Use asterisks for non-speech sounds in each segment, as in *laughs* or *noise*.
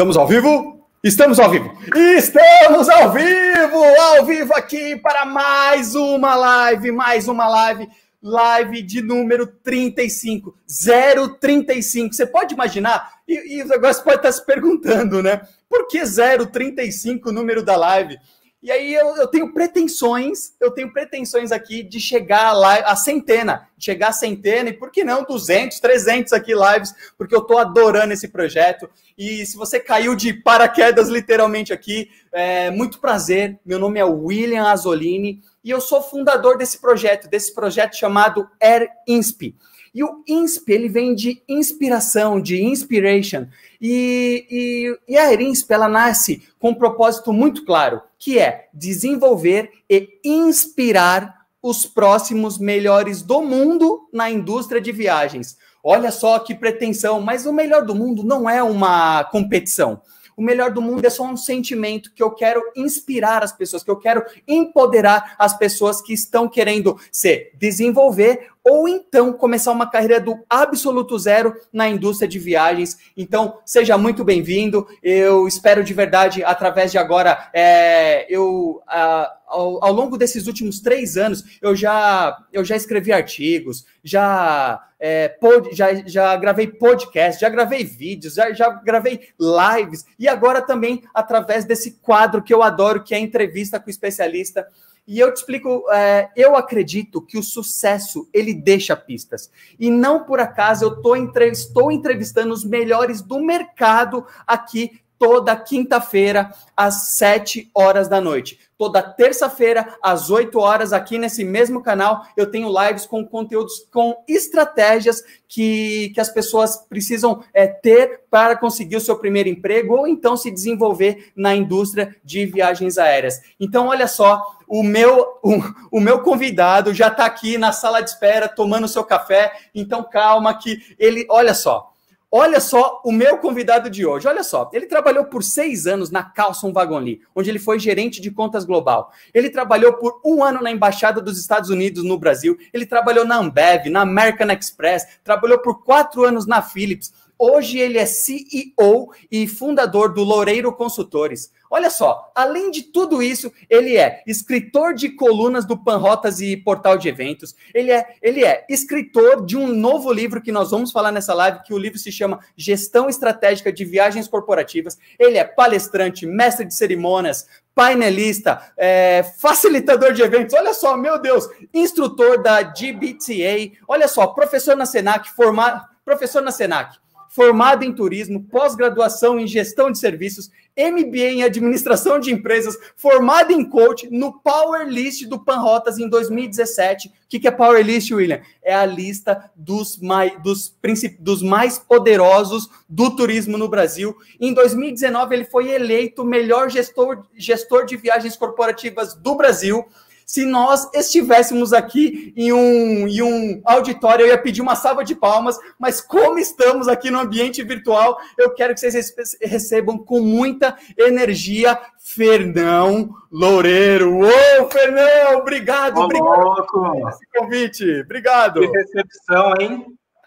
Estamos ao vivo? Estamos ao vivo! Estamos ao vivo! Ao vivo aqui para mais uma live, mais uma live, live de número 35, 035. Você pode imaginar? E, e agora você pode estar se perguntando, né? Por que 035 o número da live? E aí eu, eu, tenho pretensões, eu tenho pretensões aqui de chegar lá a centena, chegar a centena e por que não 200, 300 aqui lives, porque eu tô adorando esse projeto. E se você caiu de paraquedas literalmente aqui, é, muito prazer. Meu nome é William Azolini e eu sou fundador desse projeto, desse projeto chamado Air Insp. E o INSP, ele vem de inspiração, de inspiration. E, e, e a INSP, ela nasce com um propósito muito claro, que é desenvolver e inspirar os próximos melhores do mundo na indústria de viagens. Olha só que pretensão, mas o melhor do mundo não é uma competição. O melhor do mundo é só um sentimento que eu quero inspirar as pessoas, que eu quero empoderar as pessoas que estão querendo se desenvolver ou então começar uma carreira do absoluto zero na indústria de viagens. Então, seja muito bem-vindo. Eu espero de verdade, através de agora, é, eu. ao, ao, longo desses últimos três anos, eu já, eu já escrevi artigos, já, é, pod, já, já gravei podcast, já gravei vídeos, já, já gravei lives, e agora também através desse quadro que eu adoro, que é a entrevista com o especialista. E eu te explico, é, eu acredito que o sucesso ele deixa pistas. E não por acaso eu tô entre, estou entrevistando os melhores do mercado aqui toda quinta-feira às 7 horas da noite. Toda terça-feira, às 8 horas, aqui nesse mesmo canal, eu tenho lives com conteúdos, com estratégias que, que as pessoas precisam é, ter para conseguir o seu primeiro emprego ou então se desenvolver na indústria de viagens aéreas. Então, olha só, o meu, o, o meu convidado já está aqui na sala de espera tomando seu café. Então, calma que ele, olha só, Olha só o meu convidado de hoje. Olha só, ele trabalhou por seis anos na Carlson Lee, onde ele foi gerente de contas global. Ele trabalhou por um ano na Embaixada dos Estados Unidos no Brasil. Ele trabalhou na Ambev, na American Express, trabalhou por quatro anos na Philips. Hoje ele é CEO e fundador do Loureiro Consultores. Olha só, além de tudo isso, ele é escritor de colunas do Panrotas e Portal de Eventos. Ele é, ele é escritor de um novo livro que nós vamos falar nessa live, que o livro se chama Gestão Estratégica de Viagens Corporativas. Ele é palestrante, mestre de cerimônias, painelista, é, facilitador de eventos. Olha só, meu Deus, instrutor da GBTA. Olha só, professor na Senac, formado, professor na Senac formado em turismo, pós-graduação em gestão de serviços, MBA em administração de empresas, formado em coach no Power List do Panrotas em 2017. O que é Power List, William? É a lista dos mais, dos, dos mais poderosos do turismo no Brasil. Em 2019, ele foi eleito melhor gestor, gestor de viagens corporativas do Brasil. Se nós estivéssemos aqui em um, em um auditório, eu ia pedir uma salva de palmas, mas como estamos aqui no ambiente virtual, eu quero que vocês recebam com muita energia Fernão Loureiro. Ô, Fernão, obrigado, Ô, obrigado por esse convite. Obrigado. Que recepção, hein?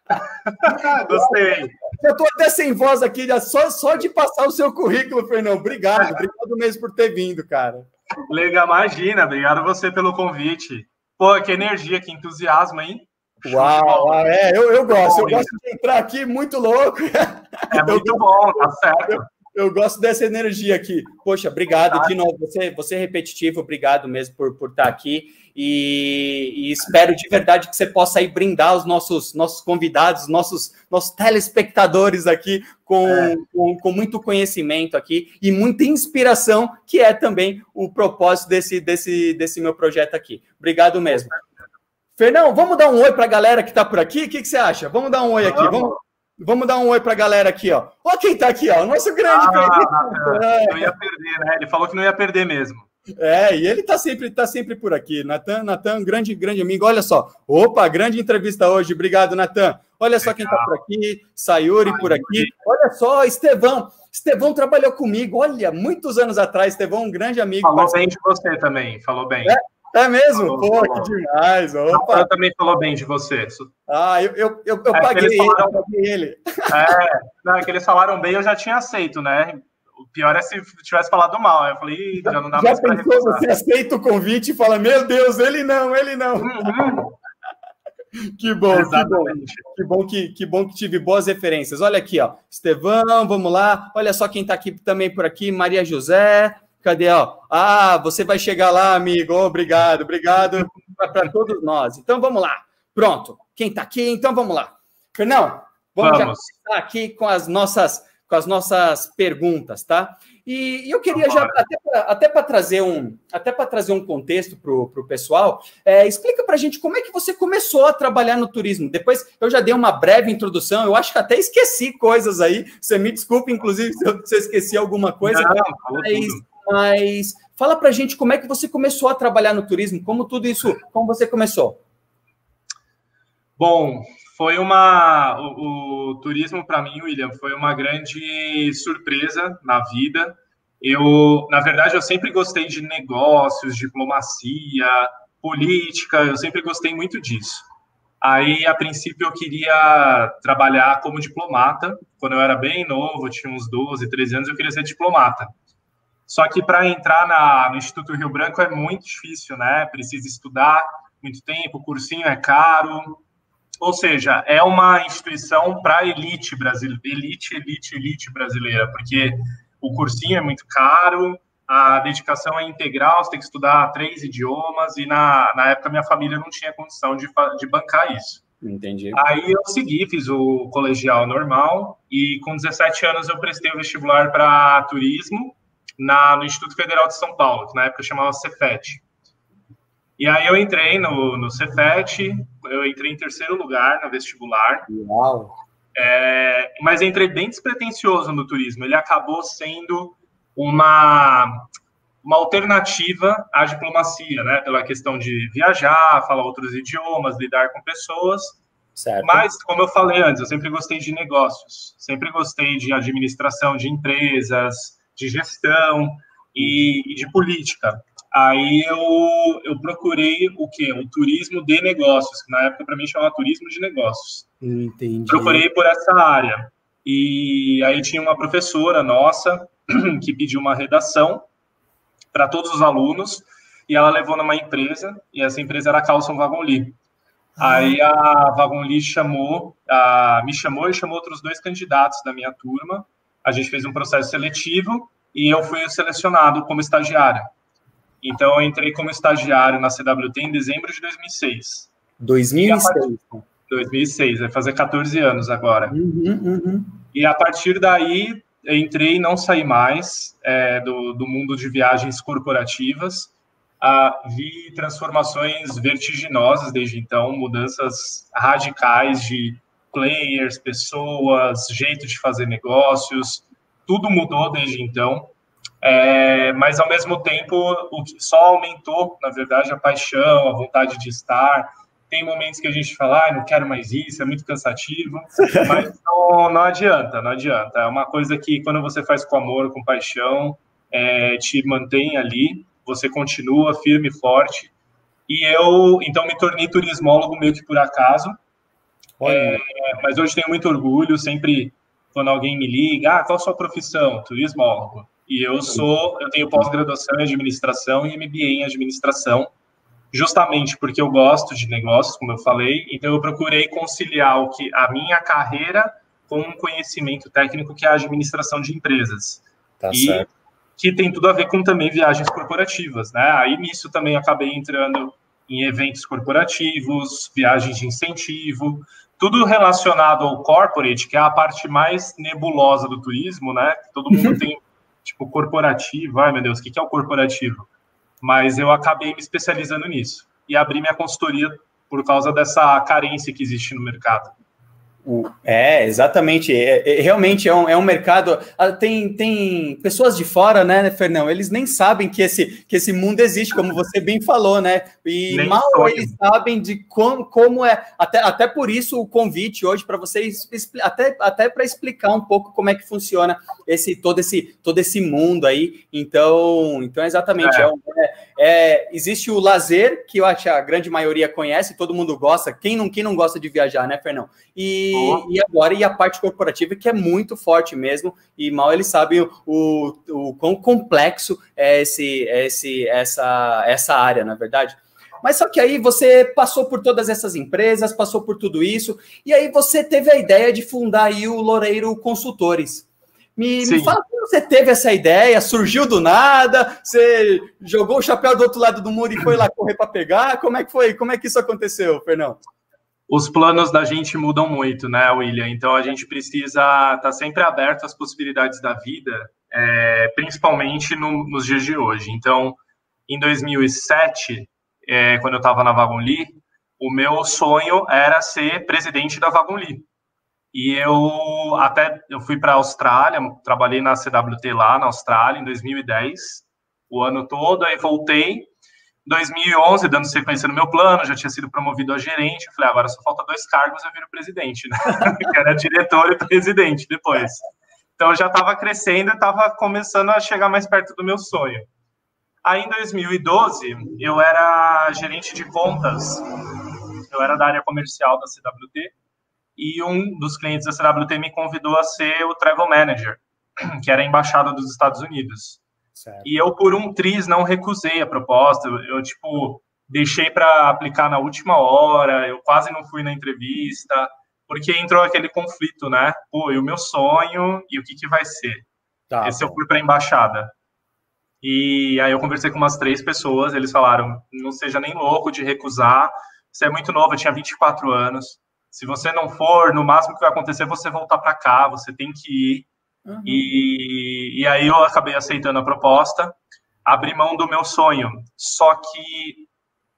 *laughs* Gostei. Eu estou até sem voz aqui, só, só de passar o seu currículo, Fernão. Obrigado, obrigado mesmo por ter vindo, cara. Legal, imagina. Obrigado você pelo convite. Pô, que energia, que entusiasmo, hein? Uau, é, eu, eu gosto. Eu gosto de entrar aqui muito louco. *laughs* É muito bom, tá certo. Eu, eu, gosto dessa energia aqui. Poxa, obrigado de novo. Você, você é repetitivo, obrigado mesmo por, por estar aqui. E, e, espero de verdade que você possa aí brindar os nossos, nossos convidados, nossos, nossos telespectadores aqui com, é. com, com, muito conhecimento aqui e muita inspiração, que é também o propósito desse, desse, desse meu projeto aqui. Obrigado mesmo. Fernão, vamos dar um oi para a galera que está por aqui? O que, que, você acha? Vamos dar um oi aqui. Vamos, vamos dar um oi para a galera aqui, ó. Olha quem está aqui, ó. O nosso grande. Ah, não ia perder, né? Ele falou que não ia perder mesmo. É, e ele está sempre, tá sempre por aqui. Natan, Natan, grande, grande amigo. Olha só. Opa, grande entrevista hoje. Obrigado, Natan. Olha só quem está por aqui. Sayuri por aqui. Olha só, Estevão. Estevão trabalhou comigo, olha, muitos anos atrás. Estevão, um grande amigo. Falou bem de você também, falou bem. É, É mesmo? Falou, Pô, falou. que demais. Opa. Ela também falou bem de você. Ah, eu, eu, eu, eu é paguei, ele, falaram... eu paguei ele. É, não, é que eles falaram bem, eu já tinha aceito, né? O pior é se tivesse falado mal. Eu falei, já não dá já mais para Você aceita o convite e fala, meu Deus, ele não, ele não. Uhum. *laughs* Que bom, Exatamente. que bom, que bom que, que bom que tive boas referências. Olha aqui, ó, Estevão, vamos lá. Olha só quem está aqui também por aqui, Maria José. Cadê, ó? Ah, você vai chegar lá, amigo. Obrigado, obrigado para todos nós. Então vamos lá. Pronto. Quem está aqui? Então vamos lá. Fernão, vamos, vamos. já aqui com as nossas com as nossas perguntas, tá? E, e eu queria já até para trazer um até para trazer um contexto para o pessoal, é, explica para a gente como é que você começou a trabalhar no turismo. Depois eu já dei uma breve introdução, eu acho que até esqueci coisas aí. Você me desculpe, inclusive, se eu, se eu esqueci alguma coisa. Não, mas, mas fala para a gente como é que você começou a trabalhar no turismo, como tudo isso, como você começou. Bom, foi uma. O, o turismo, para mim, William, foi uma grande surpresa na vida. Eu, na verdade, eu sempre gostei de negócios, diplomacia, política, eu sempre gostei muito disso. Aí, a princípio, eu queria trabalhar como diplomata. Quando eu era bem novo, tinha uns 12, 13 anos, eu queria ser diplomata. Só que para entrar na, no Instituto Rio Branco é muito difícil, né? Precisa estudar muito tempo, o cursinho é caro. Ou seja, é uma instituição para elite brasileira, elite, elite, elite brasileira, porque o cursinho é muito caro, a dedicação é integral, você tem que estudar três idiomas, e na, na época minha família não tinha condição de, de bancar isso. Entendi. Aí eu segui, fiz o colegial normal, e com 17 anos eu prestei o vestibular para turismo na, no Instituto Federal de São Paulo, que na época chamava Cefet. E aí eu entrei no, no Cefet, eu entrei em terceiro lugar no vestibular. Uau! É, mas entrei bem despretensioso no turismo. Ele acabou sendo uma, uma alternativa à diplomacia, né? Pela questão de viajar, falar outros idiomas, lidar com pessoas. Certo. Mas, como eu falei antes, eu sempre gostei de negócios, sempre gostei de administração de empresas, de gestão e, e de política. Aí eu, eu procurei o quê? Um turismo de negócios, que na época para mim chamava turismo de negócios. Entendi. Procurei por essa área. E aí tinha uma professora nossa *clears throat* que pediu uma redação para todos os alunos e ela levou numa empresa e essa empresa era a Carlson Wagon Ah. Aí a Wagon chamou, a, me chamou e chamou outros dois candidatos da minha turma. A gente fez um processo seletivo e eu fui selecionado como estagiário. Então, eu entrei como estagiário na CWT em dezembro de 2006. 2006. 2006, vai fazer 14 anos agora. Uhum, uhum. E a partir daí, entrei e não saí mais é, do, do mundo de viagens corporativas. Ah, vi transformações vertiginosas desde então, mudanças radicais de players, pessoas, jeito de fazer negócios, tudo mudou desde então. É, mas ao mesmo tempo, o que só aumentou, na verdade, a paixão, a vontade de estar. Tem momentos que a gente fala, ah, não quero mais isso, é muito cansativo, *laughs* mas não, não adianta, não adianta. É uma coisa que quando você faz com amor, com paixão, é, te mantém ali, você continua firme e forte. E eu, então, me tornei turismólogo meio que por acaso. É, mas hoje tenho muito orgulho, sempre quando alguém me liga, ah, qual a sua profissão? Turismólogo. E eu sou, eu tenho pós-graduação em administração e MBA em administração, justamente porque eu gosto de negócios, como eu falei, então eu procurei conciliar o que a minha carreira com um conhecimento técnico que é a administração de empresas. Tá e certo. que tem tudo a ver com também viagens corporativas, né? Aí nisso também acabei entrando em eventos corporativos, viagens de incentivo, tudo relacionado ao corporate, que é a parte mais nebulosa do turismo, né? Todo mundo *laughs* tem tipo corporativo, ai meu Deus, o que é o corporativo? Mas eu acabei me especializando nisso e abri minha consultoria por causa dessa carência que existe no mercado. É, exatamente. É, é, realmente é um, é um mercado. Ah, tem, tem pessoas de fora, né, Fernão? Eles nem sabem que esse, que esse mundo existe, como você bem falou, né? E nem mal eles sabem de como, como é. Até, até por isso o convite hoje para vocês, até, até para explicar um pouco como é que funciona esse todo esse todo esse mundo aí. Então, então exatamente. É. É, é, existe o lazer, que eu acho que a grande maioria conhece, todo mundo gosta. Quem não, quem não gosta de viajar, né, Fernão? E e, agora, e a parte corporativa, que é muito forte mesmo, e mal eles sabem o, o, o quão complexo é esse, esse, essa, essa área, na é verdade. Mas só que aí você passou por todas essas empresas, passou por tudo isso, e aí você teve a ideia de fundar aí o Loureiro Consultores. Me, me, fala como você teve essa ideia, surgiu do nada, você jogou o chapéu do outro lado do muro e foi lá correr para pegar? Como é que foi? Como é que isso aconteceu, Fernão? Os planos da gente mudam muito, né, William? Então a gente precisa estar tá sempre aberto às possibilidades da vida, é, principalmente no, nos dias de hoje. Então, em 2007, é, quando eu estava na Vagonli, o meu sonho era ser presidente da Vagonli. E eu até eu fui para a Austrália, trabalhei na CWT lá na Austrália em 2010, o ano todo, aí voltei 2011, dando sequência no meu plano, já tinha sido promovido a gerente. Falei, ah, agora só falta dois cargos, eu viro presidente, né? *laughs* que era diretor e presidente depois. Então eu já estava crescendo, estava começando a chegar mais perto do meu sonho. Aí em 2012, eu era gerente de contas, eu era da área comercial da CWT, e um dos clientes da CWT me convidou a ser o travel manager, que era a embaixada dos Estados Unidos. Certo. E eu, por um triz, não recusei a proposta. Eu, eu tipo, deixei para aplicar na última hora, eu quase não fui na entrevista, porque entrou aquele conflito, né? Pô, e o meu sonho, e o que, que vai ser? Tá, Esse eu fui para a embaixada. E aí eu conversei com umas três pessoas, eles falaram, não seja nem louco de recusar, você é muito novo, eu tinha 24 anos, se você não for, no máximo que vai acontecer é você voltar para cá, você tem que ir. Uhum. E, e aí eu acabei aceitando a proposta, abri mão do meu sonho. Só que,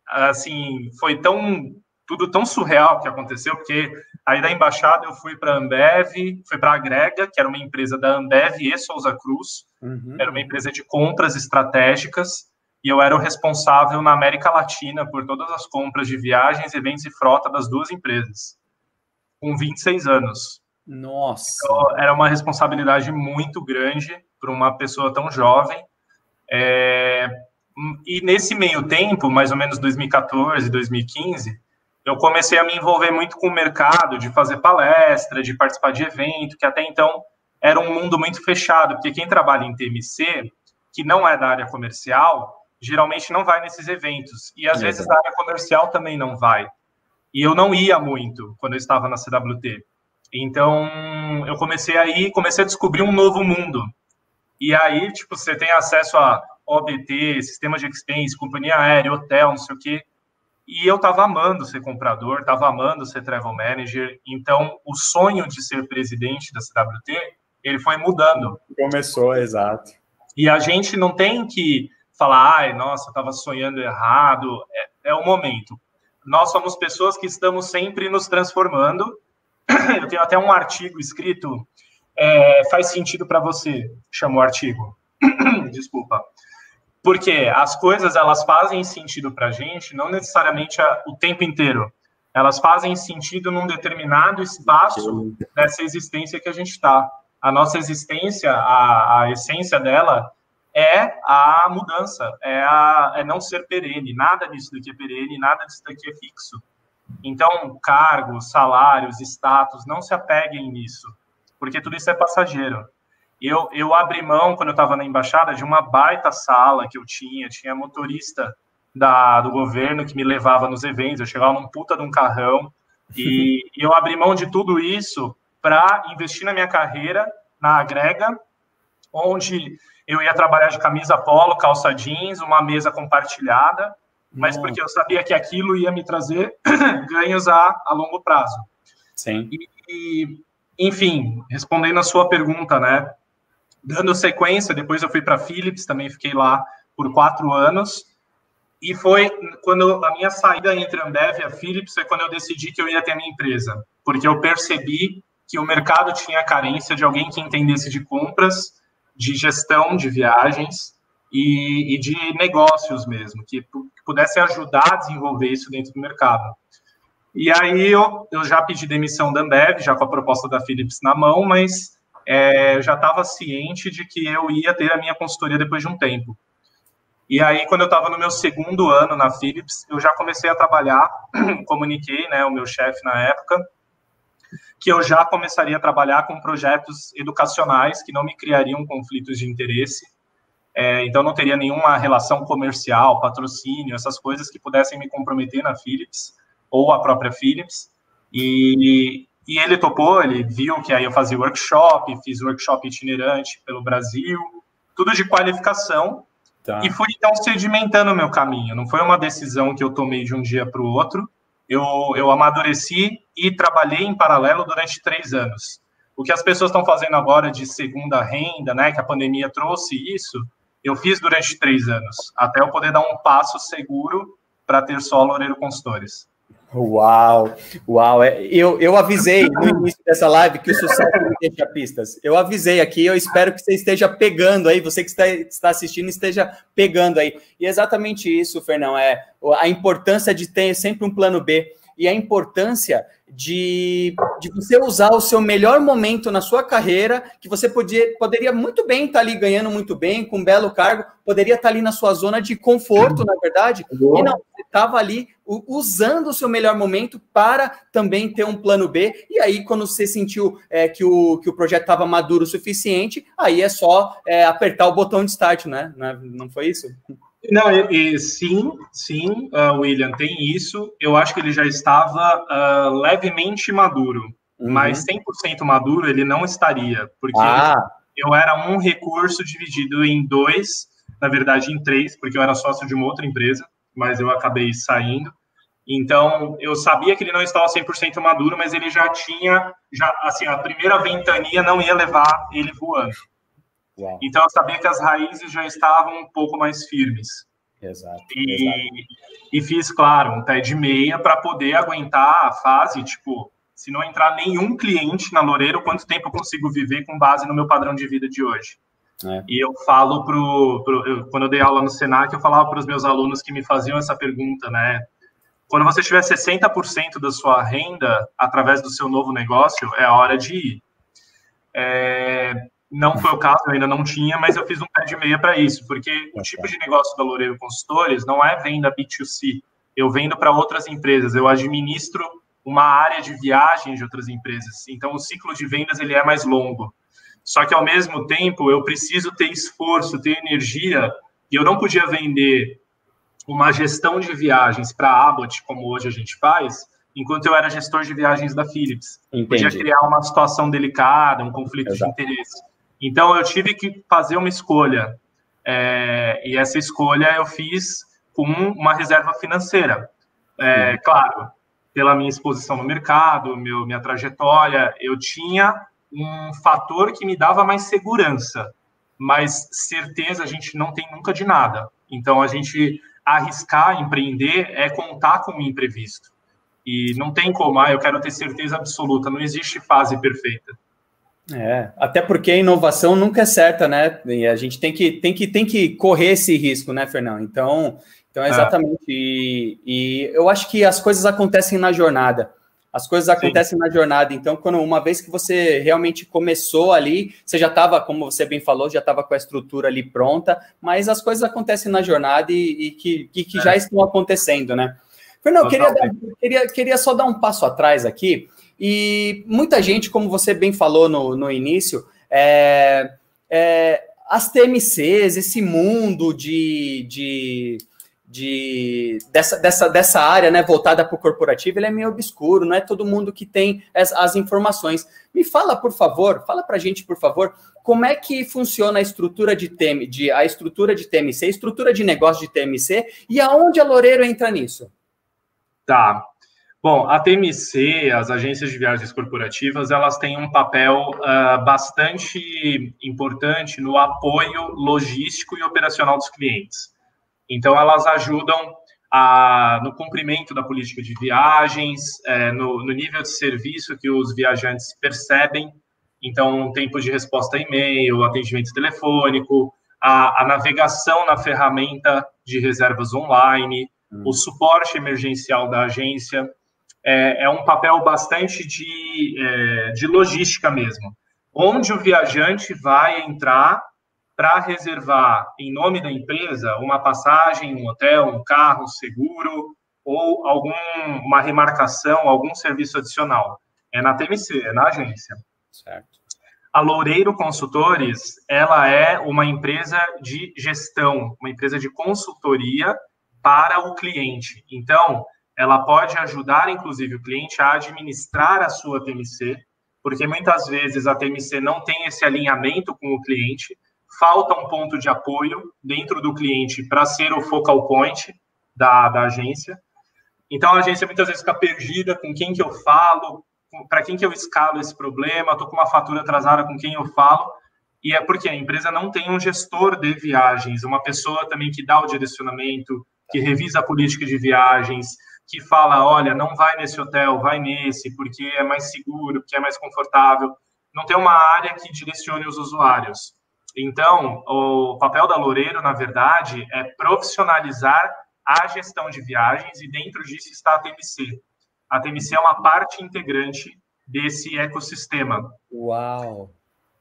assim, foi tão tudo tão surreal que aconteceu, porque aí da embaixada eu fui para a Ambev, fui para a Agrega, que era uma empresa da Ambev e Souza Cruz, uhum. era uma empresa de compras estratégicas, e eu era o responsável na América Latina por todas as compras de viagens, eventos e frota das duas empresas, com 26 anos. Nossa. Então, era uma responsabilidade muito grande para uma pessoa tão jovem. É, e nesse meio tempo, mais ou menos 2014, 2015, eu comecei a me envolver muito com o mercado, de fazer palestra, de participar de evento, que até então era um mundo muito fechado, porque quem trabalha em TMC, que não é da área comercial, geralmente não vai nesses eventos. E às é. vezes da área comercial também não vai. E eu não ia muito quando eu estava na CWT. Então, eu comecei aí, comecei a descobrir um novo mundo. E aí, tipo, você tem acesso a OBT, sistema de expense, companhia aérea, hotel, não sei o quê. E eu tava amando ser comprador, tava amando ser travel manager. Então, o sonho de ser presidente da CWT, ele foi mudando. Começou, exato. E a gente não tem que falar, ai, nossa, tava sonhando errado. É, é o momento. Nós somos pessoas que estamos sempre nos transformando eu tenho até um artigo escrito, é, faz sentido para você, chamou o artigo. *coughs* Desculpa. Porque as coisas, elas fazem sentido para a gente, não necessariamente a, o tempo inteiro. Elas fazem sentido num determinado espaço dessa existência que a gente está. A nossa existência, a, a essência dela, é a mudança, é, a, é não ser perene. Nada disso daqui é perene, nada disso daqui é fixo. Então, cargos, salários, status, não se apeguem nisso, porque tudo isso é passageiro. Eu, eu abri mão, quando eu estava na embaixada, de uma baita sala que eu tinha, tinha motorista da, do governo que me levava nos eventos, eu chegava num puta de um carrão, e, *laughs* e eu abri mão de tudo isso para investir na minha carreira, na Agrega, onde eu ia trabalhar de camisa polo, calça jeans, uma mesa compartilhada, mas porque eu sabia que aquilo ia me trazer *clears throat* ganhos a, a longo prazo. Sim. E, e, enfim, respondendo a sua pergunta, né? Dando sequência, depois eu fui para Philips, também fiquei lá por quatro anos. e foi quando a minha saída entre a Ambev e a Philips foi quando eu decidi que eu ia ter a minha empresa, porque eu percebi que o mercado tinha carência de alguém que entendesse de compras, de gestão de viagens e, e de negócios mesmo, que, que pudesse ajudar a desenvolver isso dentro do mercado. E aí eu, eu já pedi demissão da Ambev, já com a proposta da Philips na mão, mas é, eu já estava ciente de que eu ia ter a minha consultoria depois de um tempo. E aí, quando eu estava no meu segundo ano na Philips, eu já comecei a trabalhar, *clears throat* comuniquei, né, o meu chefe na época, que eu já começaria a trabalhar com projetos educacionais que não me criariam conflitos de interesse. É, então, não teria nenhuma relação comercial, patrocínio, essas coisas que pudessem me comprometer na Philips ou a própria Philips. E, e ele topou, ele viu que aí eu fazia workshop, fiz workshop itinerante pelo Brasil, tudo de qualificação. Tá. E fui então sedimentando o meu caminho. Não foi uma decisão que eu tomei de um dia para o outro eu, eu amadureci e trabalhei em paralelo durante três anos. O que as pessoas estão fazendo agora de segunda renda, né, que a pandemia trouxe isso, eu fiz durante três anos, até eu poder dar um passo seguro para ter só Loureiro Consultores. Uau, uau. É, eu, eu avisei no início dessa live que o sucesso deixa pistas. Eu avisei aqui, eu espero que você esteja pegando aí, você que está, está assistindo esteja pegando aí. E é exatamente isso, Fernão, é a importância de ter sempre um plano B e a importância de, de você usar o seu melhor momento na sua carreira, que você podia, poderia muito bem estar ali ganhando muito bem, com um belo cargo, poderia estar ali na sua zona de conforto, na verdade, e não, você estava ali usando o seu melhor momento para também ter um plano B, e aí quando você sentiu é, que, o, que o projeto estava maduro o suficiente, aí é só é, apertar o botão de start, né? Não foi isso? Não, e, e, sim, sim, uh, William, tem isso. Eu acho que ele já estava uh, levemente maduro, uhum. mas 100% maduro ele não estaria, porque ah. eu era um recurso dividido em dois, na verdade em três, porque eu era sócio de uma outra empresa, mas eu acabei saindo. Então, eu sabia que ele não estava 100% maduro, mas ele já tinha, já assim, a primeira ventania não ia levar ele voando. Então eu sabia que as raízes já estavam um pouco mais firmes. Exato. E, exato. e fiz, claro, um pé de meia para poder aguentar a fase, tipo, se não entrar nenhum cliente na Loureiro, quanto tempo eu consigo viver com base no meu padrão de vida de hoje? É. E eu falo pro, pro eu, quando eu dei aula no Senac, eu falava para os meus alunos que me faziam essa pergunta, né? Quando você tiver 60% da sua renda através do seu novo negócio, é a hora de ir. É, não foi o caso, eu ainda não tinha, mas eu fiz um pé de meia para isso, porque o tipo de negócio da Loureiro Consultores não é venda B2C. Eu vendo para outras empresas, eu administro uma área de viagem de outras empresas. Então, o ciclo de vendas ele é mais longo. Só que, ao mesmo tempo, eu preciso ter esforço, ter energia, e eu não podia vender uma gestão de viagens para a Abbott, como hoje a gente faz, enquanto eu era gestor de viagens da Philips. Entendi. Podia criar uma situação delicada, um conflito Exato. de interesse. Então, eu tive que fazer uma escolha. É, e essa escolha eu fiz com uma reserva financeira. É, claro, pela minha exposição no mercado, meu, minha trajetória, eu tinha um fator que me dava mais segurança, mas certeza a gente não tem nunca de nada. Então, a gente arriscar, empreender, é contar com o imprevisto. E não tem como, ah, eu quero ter certeza absoluta, não existe fase perfeita. É, até porque a inovação nunca é certa, né? E a gente tem que, tem que, tem que correr esse risco, né, Fernão? Então, então é exatamente. É. E, e, eu acho que as coisas acontecem na jornada. As coisas acontecem Sim. na jornada. Então, quando uma vez que você realmente começou ali, você já estava, como você bem falou, já estava com a estrutura ali pronta, mas as coisas acontecem na jornada e, e que, e que é. já estão acontecendo, né? Fernão, queria, queria, queria só dar um passo atrás aqui. E muita gente, como você bem falou no, no início, é, é, as TMCs, esse mundo de, de, de dessa, dessa, dessa área né, voltada para o corporativo, ele é meio obscuro, não é todo mundo que tem as, as informações. Me fala, por favor, fala para a gente, por favor, como é que funciona a estrutura de, TM, de, a estrutura de TMC, a estrutura de negócio de TMC e aonde a Loureiro entra nisso? Tá. Bom, a TMC, as agências de viagens corporativas, elas têm um papel uh, bastante importante no apoio logístico e operacional dos clientes. Então, elas ajudam a, no cumprimento da política de viagens, é, no, no, nível de serviço que os viajantes percebem. Então, tempo de resposta a e-mail, atendimento telefônico, a, a navegação na ferramenta de reservas online, hum. o suporte emergencial da agência. É, é um papel bastante de, é, de logística mesmo, onde o viajante vai entrar para reservar em nome da empresa uma passagem, um hotel, um carro, seguro ou alguma remarcação, algum serviço adicional. É na TMC, é na agência. Certo. A Loureiro Consultores, ela é uma empresa de gestão, uma empresa de consultoria para o cliente. Então, ela pode ajudar, inclusive, o cliente a administrar a sua TMC, porque muitas vezes a TMC não tem esse alinhamento com o cliente, falta um ponto de apoio dentro do cliente para ser o focal point da, da agência. Então, a agência muitas vezes fica perdida com quem que eu falo, para quem que eu escalo esse problema, estou com uma fatura atrasada com quem eu falo, e é porque a empresa não tem um gestor de viagens, uma pessoa também que dá o direcionamento, que revisa a política de viagens, que fala, olha, não vai nesse hotel, vai nesse, porque é mais seguro, porque é mais confortável. Não tem uma área que direcione os usuários. Então, o papel da Loureiro, na verdade, é profissionalizar a gestão de viagens e dentro disso está a TMC. A TMC é uma parte integrante desse ecossistema. Uau!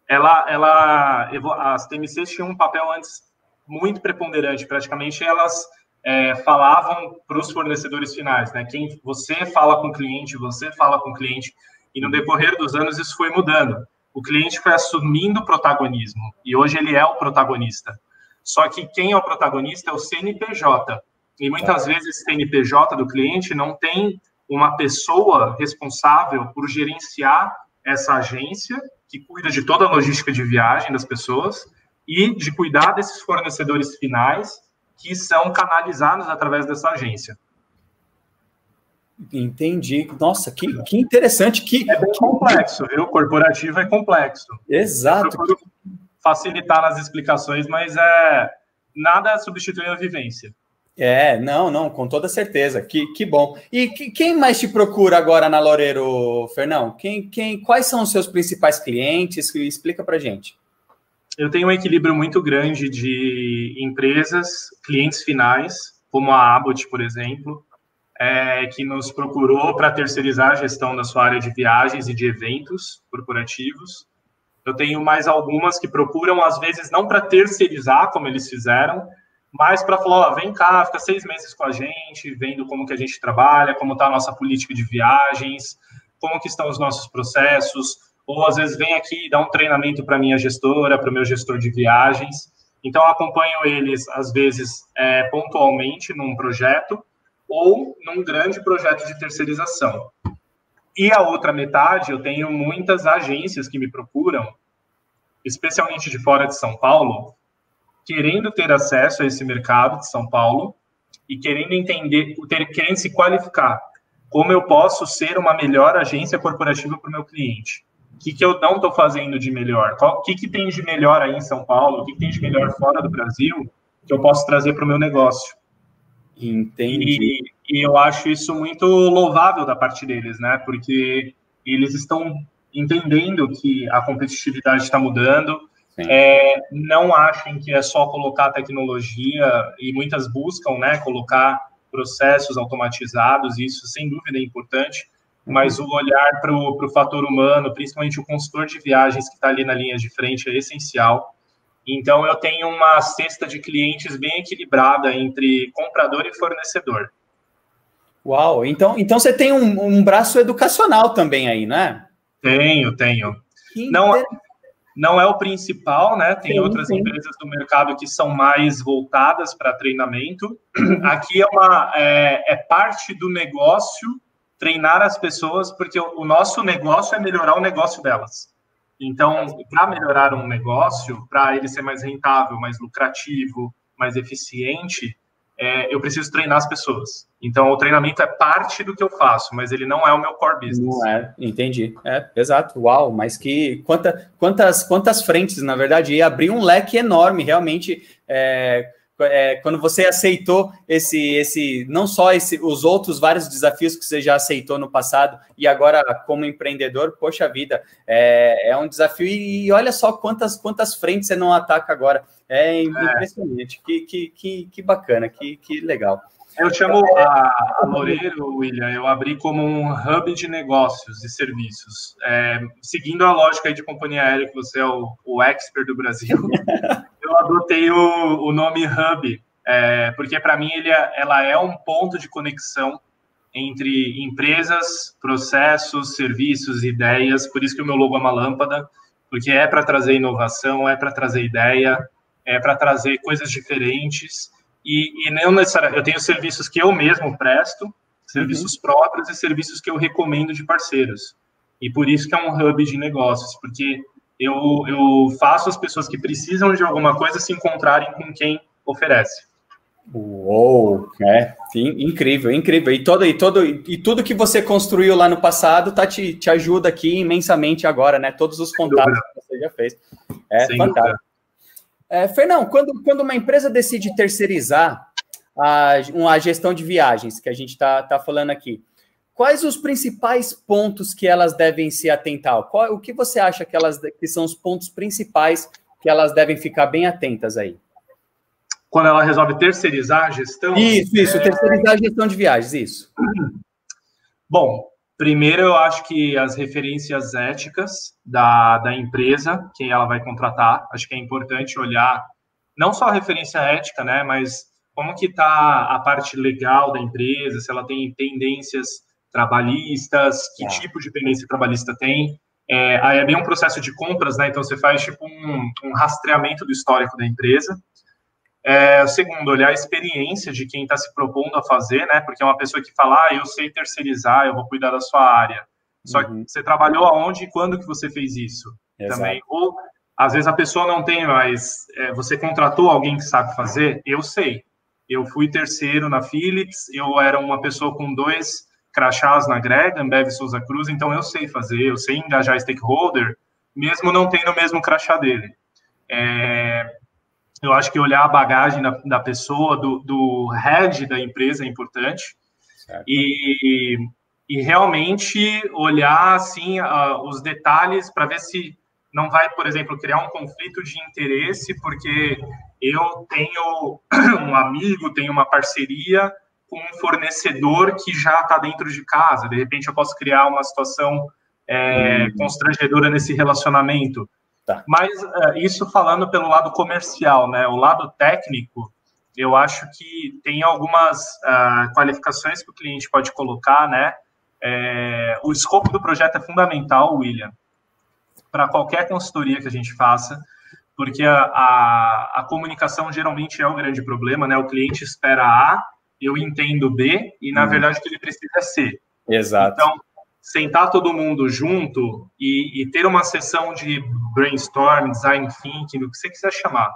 Ela, ela, as TMCs tinham um papel antes muito preponderante. Praticamente elas é, falavam para os fornecedores finais, né? Quem você fala com o cliente, você fala com o cliente. E no decorrer dos anos isso foi mudando o cliente foi assumindo o protagonismo e hoje ele é o protagonista. Só que quem é o protagonista é o CNPJ. E muitas vezes esse CNPJ do cliente não tem uma pessoa responsável por gerenciar essa agência que cuida de toda a logística de viagem das pessoas e de cuidar desses fornecedores finais que são canalizados através dessa agência. Entendi. Nossa, que, que interessante. Que, é bem complexo, viu? Corporativo é complexo. Exato. Eu facilitar nas explicações, mas é nada substitui a vivência. É, não, não, com toda certeza. Que, que bom. E que, quem mais te procura agora na Loureiro, Fernão? Quem, quem, quais são os seus principais clientes? Explica para gente. Eu tenho um equilíbrio muito grande de empresas, clientes finais, como a Abbott, por exemplo, é, que nos procurou para terceirizar a gestão da sua área de viagens e de eventos corporativos. Eu tenho mais algumas que procuram, às vezes, não para terceirizar, como eles fizeram, mas para falar, ó, vem cá, fica seis meses com a gente, vendo como que a gente trabalha, como está a nossa política de viagens, como que estão os nossos processos, ou às vezes vem aqui e dá um treinamento para minha gestora, para o meu gestor de viagens. Então, acompanho eles, às vezes, é, pontualmente num projeto, ou num grande projeto de terceirização. E a outra metade, eu tenho muitas agências que me procuram, especialmente de fora de São Paulo, querendo ter acesso a esse mercado de São Paulo e querendo entender, querendo se qualificar. Como eu posso ser uma melhor agência corporativa para o meu cliente? O que, que eu não estou fazendo de melhor? O que, que tem de melhor aí em São Paulo? O que, que tem de melhor fora do Brasil que eu posso trazer para o meu negócio? Entendi. E, e, eu acho isso muito louvável da parte deles, né? Porque eles estão entendendo que a competitividade está mudando. É, não achem que é só colocar tecnologia e muitas buscam, né? Colocar processos automatizados. Isso sem dúvida é importante. Mas o olhar para o fator humano, principalmente o consultor de viagens que está ali na linha de frente, é essencial. Então, eu tenho uma cesta de clientes bem equilibrada entre comprador e fornecedor. Uau! Então, então você tem um, um braço educacional também aí, não é? Tenho, tenho. não, não é o principal, né? Tem sim, outras sim. empresas do mercado que são mais voltadas para treinamento. *clears throat* Aqui é, uma, é, é, parte do negócio treinar as pessoas, porque o, nosso negócio é melhorar o negócio delas. Então, para melhorar um negócio, para ele ser mais rentável, mais lucrativo, mais eficiente, é, eu preciso treinar as pessoas. Então, o treinamento é parte do que eu faço, mas ele não é o meu core business. Não é, entendi. É, exato. Uau, mas que quanta, quantas, quantas frentes, na verdade, e abrir um leque enorme, realmente. É, é, quando você aceitou esse, esse, não só esse, os outros vários desafios que você já aceitou no passado e agora como empreendedor, poxa vida, é, é um desafio e, e olha só quantas, quantas frentes você não ataca agora. É, é. impressionante, que, que, que, que bacana, que, que legal. Eu chamo a, a Loureiro, William, eu abri como um hub de negócios e serviços. É, seguindo a lógica de companhia aérea, que você é o, o expert do Brasil, *laughs* adotei o, o nome hub, é, porque para mim ele é, ela é um ponto de conexão entre empresas, processos, serviços, ideias. Por isso que o meu logo é uma lâmpada, porque é para trazer inovação, é para trazer ideia, é para trazer coisas diferentes e, e não necessariamente, eu tenho serviços que eu mesmo presto, serviços uhum. próprios e serviços que eu recomendo de parceiros. E por isso que é um hub de negócios, porque eu, eu faço as pessoas que precisam de alguma coisa se encontrarem com quem oferece. Uou, é, sim, incrível, incrível. E todo, e todo e tudo que você construiu lá no passado tá te, te ajuda aqui imensamente agora, né? Todos os contatos que você já fez. É Sem fantástico. Dúvida. É, Fernão, quando, quando uma empresa decide terceirizar a, uma gestão de viagens, que a gente está tá falando aqui, quais os principais pontos que elas devem se atentar? Qual, o que você acha que, elas, que são os pontos principais que elas devem ficar bem atentas aí? Quando ela resolve terceirizar a gestão? Isso, isso, é... terceirizar a gestão de viagens, isso. *clears throat* Bom, Primeiro, eu acho que as referências éticas da, da empresa que ela vai contratar, acho que é importante olhar não só a referência ética, né, mas como que está a parte legal da empresa, se ela tem tendências trabalhistas, que é. tipo de pendência trabalhista tem. É, aí é bem um processo de compras, né? Então você faz tipo um, um rastreamento do histórico da empresa. É, segundo, olhar a experiência de quem está se propondo a fazer, né? Porque é uma pessoa que fala, ah, eu sei terceirizar, eu vou cuidar da sua área. Só uhum. que você trabalhou aonde e quando que você fez isso? Exato. Também. Ou, às vezes, a pessoa não tem, mas é, você contratou alguém que sabe fazer? Eu sei. Eu fui terceiro na Philips, eu era uma pessoa com dois crachás na Greg, Ambev Souza Cruz, então eu sei fazer, eu sei engajar stakeholder, mesmo não tendo o mesmo crachá dele. É, eu acho que olhar a bagagem da, da pessoa, do, do head da empresa é importante. E, e realmente olhar assim uh, os detalhes para ver se não vai, por exemplo, criar um conflito de interesse, porque eu tenho *clears throat* um amigo, tenho uma parceria com um fornecedor que já está dentro de casa. De repente, eu posso criar uma situação é, uhum. constrangedora nesse relacionamento. Tá. Mas uh, isso falando pelo lado comercial, né? O lado técnico, eu acho que tem algumas uh, qualificações que o cliente pode colocar, né? É, o escopo do projeto é fundamental, William, para qualquer consultoria que a gente faça, porque a, a, a, comunicação geralmente é o grande problema, né? O cliente espera A, eu entendo B, e na hum. verdade o que ele precisa é C. Exato. Então, sentar todo mundo junto e, e, ter uma sessão de brainstorm, design thinking, o que você quiser chamar,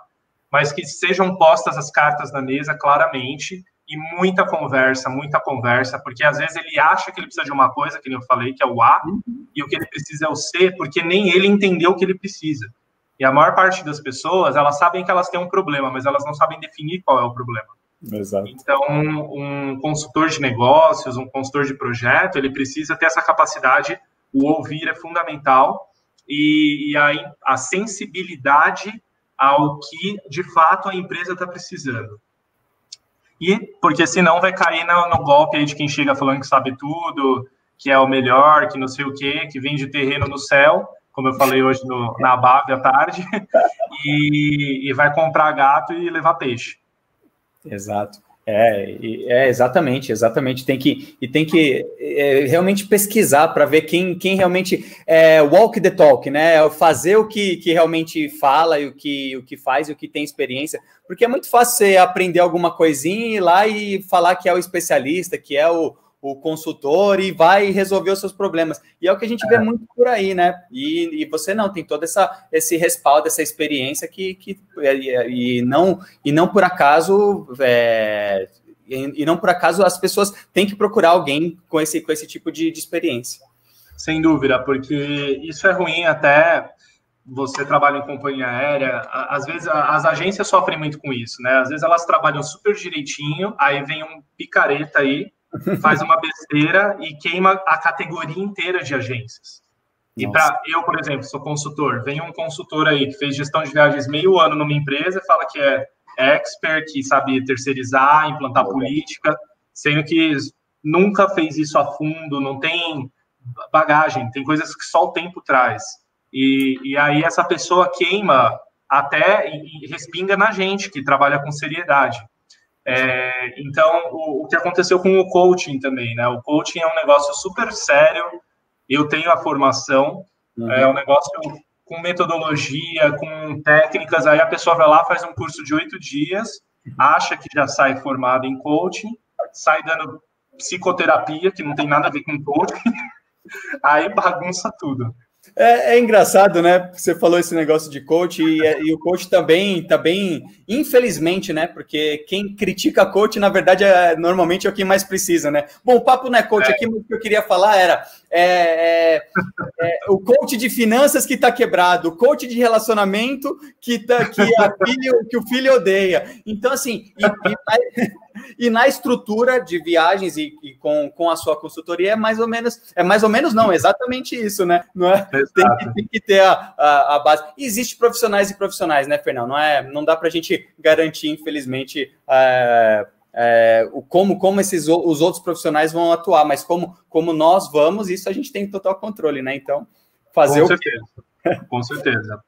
mas que sejam postas as cartas na mesa claramente e muita conversa, muita conversa, porque às vezes ele acha que ele precisa de uma coisa, que eu falei, que é o A, e o que ele precisa é o C, porque nem ele entendeu o que ele precisa. E a maior parte das pessoas, elas sabem que elas têm um problema, mas elas não sabem definir qual é o problema. Exato. Então, um consultor de negócios, um consultor de projeto, ele precisa ter essa capacidade, o ouvir é fundamental, e, e a, a sensibilidade ao que, de fato, a empresa está precisando. E, porque senão vai cair no, no, golpe aí de quem chega falando que sabe tudo, que é o melhor, que não sei o quê, que vende terreno no céu, como eu falei hoje no, na BAV à tarde, *laughs* e, e vai comprar gato e levar peixe. Exato. É, é exatamente, exatamente. Tem que e tem que é, realmente pesquisar para ver quem, quem realmente é walk the talk, né? É fazer o que, que realmente fala e o que, o que faz e o que tem experiência, porque é muito fácil você aprender alguma coisinha e ir lá e falar que é o especialista, que é o, o consultor e vai resolver os seus problemas. E é o que a gente é. vê muito por aí, né? E, e, você não tem todo essa, esse respaldo, essa experiência que, que e, e não e não por acaso é, e, e, não por acaso as pessoas têm que procurar alguém com esse com esse tipo de, de experiência. Sem dúvida, porque isso é ruim até você trabalha em companhia aérea, às vezes as agências sofrem muito com isso, né? Às vezes elas trabalham super direitinho, aí vem um picareta aí, faz uma besteira e queima a categoria inteira de agências. E para eu, por exemplo, sou consultor, vem um consultor aí que fez gestão de viagens meio ano numa empresa, fala que é expert, que sabe terceirizar, implantar política, sendo que nunca fez isso a fundo, não tem bagagem, tem coisas que só o tempo traz. E, e aí essa pessoa queima até e respinga na gente, que trabalha com seriedade. É, então, o, o, que aconteceu com o coaching também, né? O coaching é um negócio super sério. Eu tenho a formação, uhum. é um negócio com metodologia, com técnicas. Aí a pessoa vai lá, faz um curso de oito dias, acha que já sai formado em coaching, sai dando psicoterapia, que não tem nada a ver com coaching, *laughs* aí bagunça tudo. É, é, engraçado, né? Você falou esse negócio de coach e, é, e, o coach também, também, infelizmente, né? Porque quem critica coach, na verdade, é, normalmente é o que mais precisa, né? Bom, o papo não é coach é. aqui, mas o que eu queria falar era é, é, é o coach de finanças que está quebrado, o coach de relacionamento que, tá, que, filho, que o filho odeia. Então, assim, e, e, e na estrutura de viagens e, e, com, com a sua consultoria é mais ou menos, é mais ou menos não, exatamente isso, né? Não é, tem, que, tem que ter a, a, a, base. Existe profissionais e profissionais, né, Fernando? Não, é, não dá para a gente garantir, infelizmente, é, é, o como, como esses os outros profissionais vão atuar, mas como, como nós vamos, isso a gente tem total controle, né? Então, fazer com o certeza. Com certeza.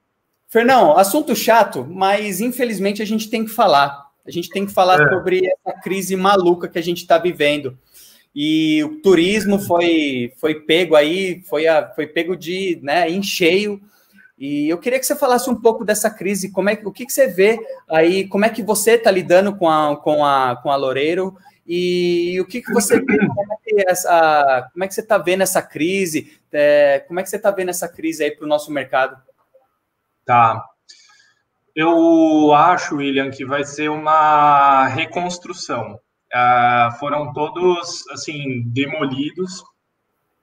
Fernão, assunto chato, mas infelizmente a gente tem que falar. A gente tem que falar é. sobre essa crise maluca que a gente está vivendo. E o turismo foi, foi pego aí, foi, a, foi pego de né, em cheio. E eu queria que você falasse um pouco dessa crise, como é, o que, que você vê aí, como é que você está lidando com a, com, a, com a Loureiro e o que, que você vê, como é que, essa, como é que você está vendo essa crise, é, como é que você está vendo essa crise aí para o nosso mercado? Tá, eu acho, William, que vai ser uma reconstrução. Uh, foram todos, assim, demolidos.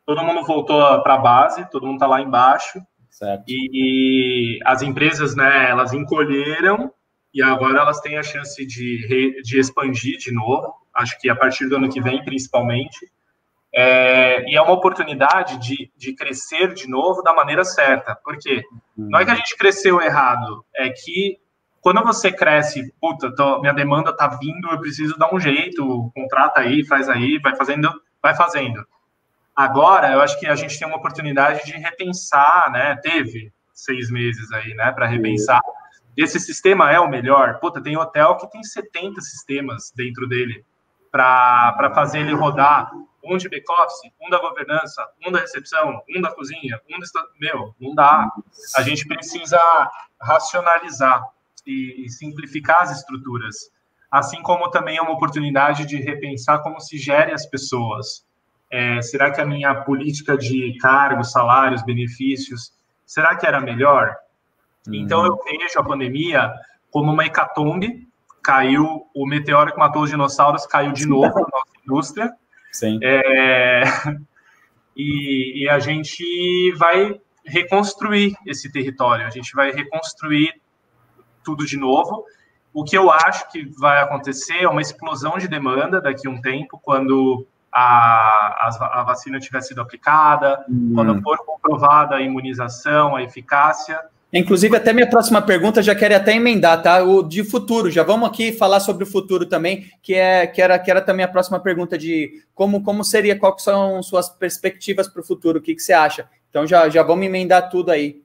Todo mundo voltou para a base, todo mundo está lá embaixo. Certo. E, e, as empresas, né, elas encolheram e agora elas têm a chance de, re, de expandir de novo. Acho que a partir do ano que vem, principalmente. É, e é uma oportunidade de, de crescer de novo da maneira certa. Por quê? Não é que a gente cresceu errado, é que quando você cresce, puta, tô, minha demanda tá vindo, eu preciso dar um jeito, contrata aí, faz aí, vai fazendo, vai fazendo. Agora, eu acho que a gente tem uma oportunidade de repensar, né? Teve seis meses aí, né, para repensar. Esse sistema é o melhor? Puta, tem hotel que tem 70 sistemas dentro dele para fazer ele rodar um de back-office, um da governança, um da recepção, um da cozinha, um da... Meu, não dá. A gente precisa racionalizar e, e simplificar as estruturas. Assim como também é uma oportunidade de repensar como se gere as pessoas. É, será que a minha política de cargos, salários, benefícios, será que era melhor? Uhum. Então eu vejo a pandemia como uma hecatombe. Caiu o meteoro que matou os dinossauros, caiu de *laughs* novo na nossa indústria. Sim. É, *laughs* e, e a gente vai reconstruir esse território, a gente vai reconstruir tudo de novo. O que eu acho que vai acontecer é uma explosão de demanda daqui a um tempo, quando a, a, a vacina tiver sido aplicada, hum. quando for comprovada a imunização, a eficácia. Inclusive, até minha próxima pergunta já quero até emendar, tá? O de futuro. Já vamos aqui falar sobre o futuro também, que é que era, que era também a próxima pergunta de como, como seria, quais são suas perspectivas para o futuro, o que, que você acha? Então já, já vamos emendar tudo aí.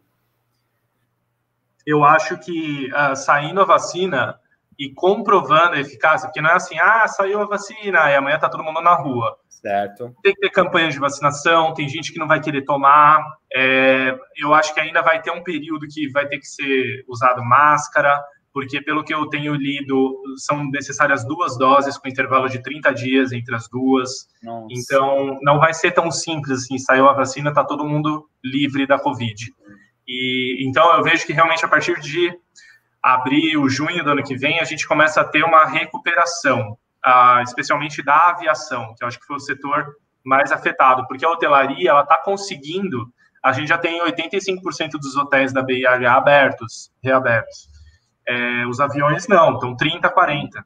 Eu acho que uh, saindo a vacina e comprovando a eficácia, porque não é assim, ah, saiu a vacina e amanhã tá todo mundo na rua. Certo. Tem que ter campanhas de vacinação, tem gente que não vai querer tomar. É, eu acho que ainda vai ter um período que vai ter que ser usado máscara, porque pelo que eu tenho lido, são necessárias duas doses com intervalo de 30 dias entre as duas. Nossa. Então, não vai ser tão simples assim, saiu a vacina, tá todo mundo livre da Covid. E então eu vejo que realmente a partir de abril, junho do ano que vem, a gente começa a ter uma recuperação uh, especialmente da aviação, que eu acho que foi o setor mais afetado, porque a hotelaria ela está conseguindo a gente já tem 85% dos hotéis da BIH abertos, reabertos. É, os aviões não, estão 30, 40.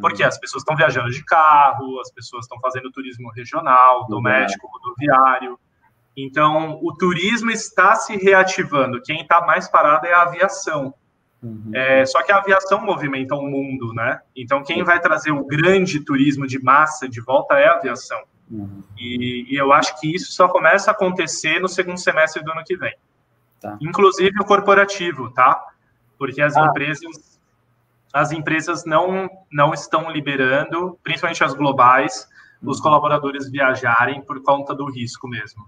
Porque as pessoas estão viajando de carro, as pessoas estão fazendo turismo regional, doméstico, rodoviário. Então, o turismo está se reativando. Quem está mais parado é a aviação. Uhum. É, só que a aviação movimenta o mundo, né? Então, quem vai trazer o grande turismo de massa de volta é a aviação. Uhum. E, e, eu acho que isso só começa a acontecer no segundo semestre do ano que vem. Tá. Inclusive o corporativo, tá? Porque as ah. empresas as empresas não, não estão liberando, principalmente as globais, os uhum. colaboradores viajarem por conta do risco mesmo.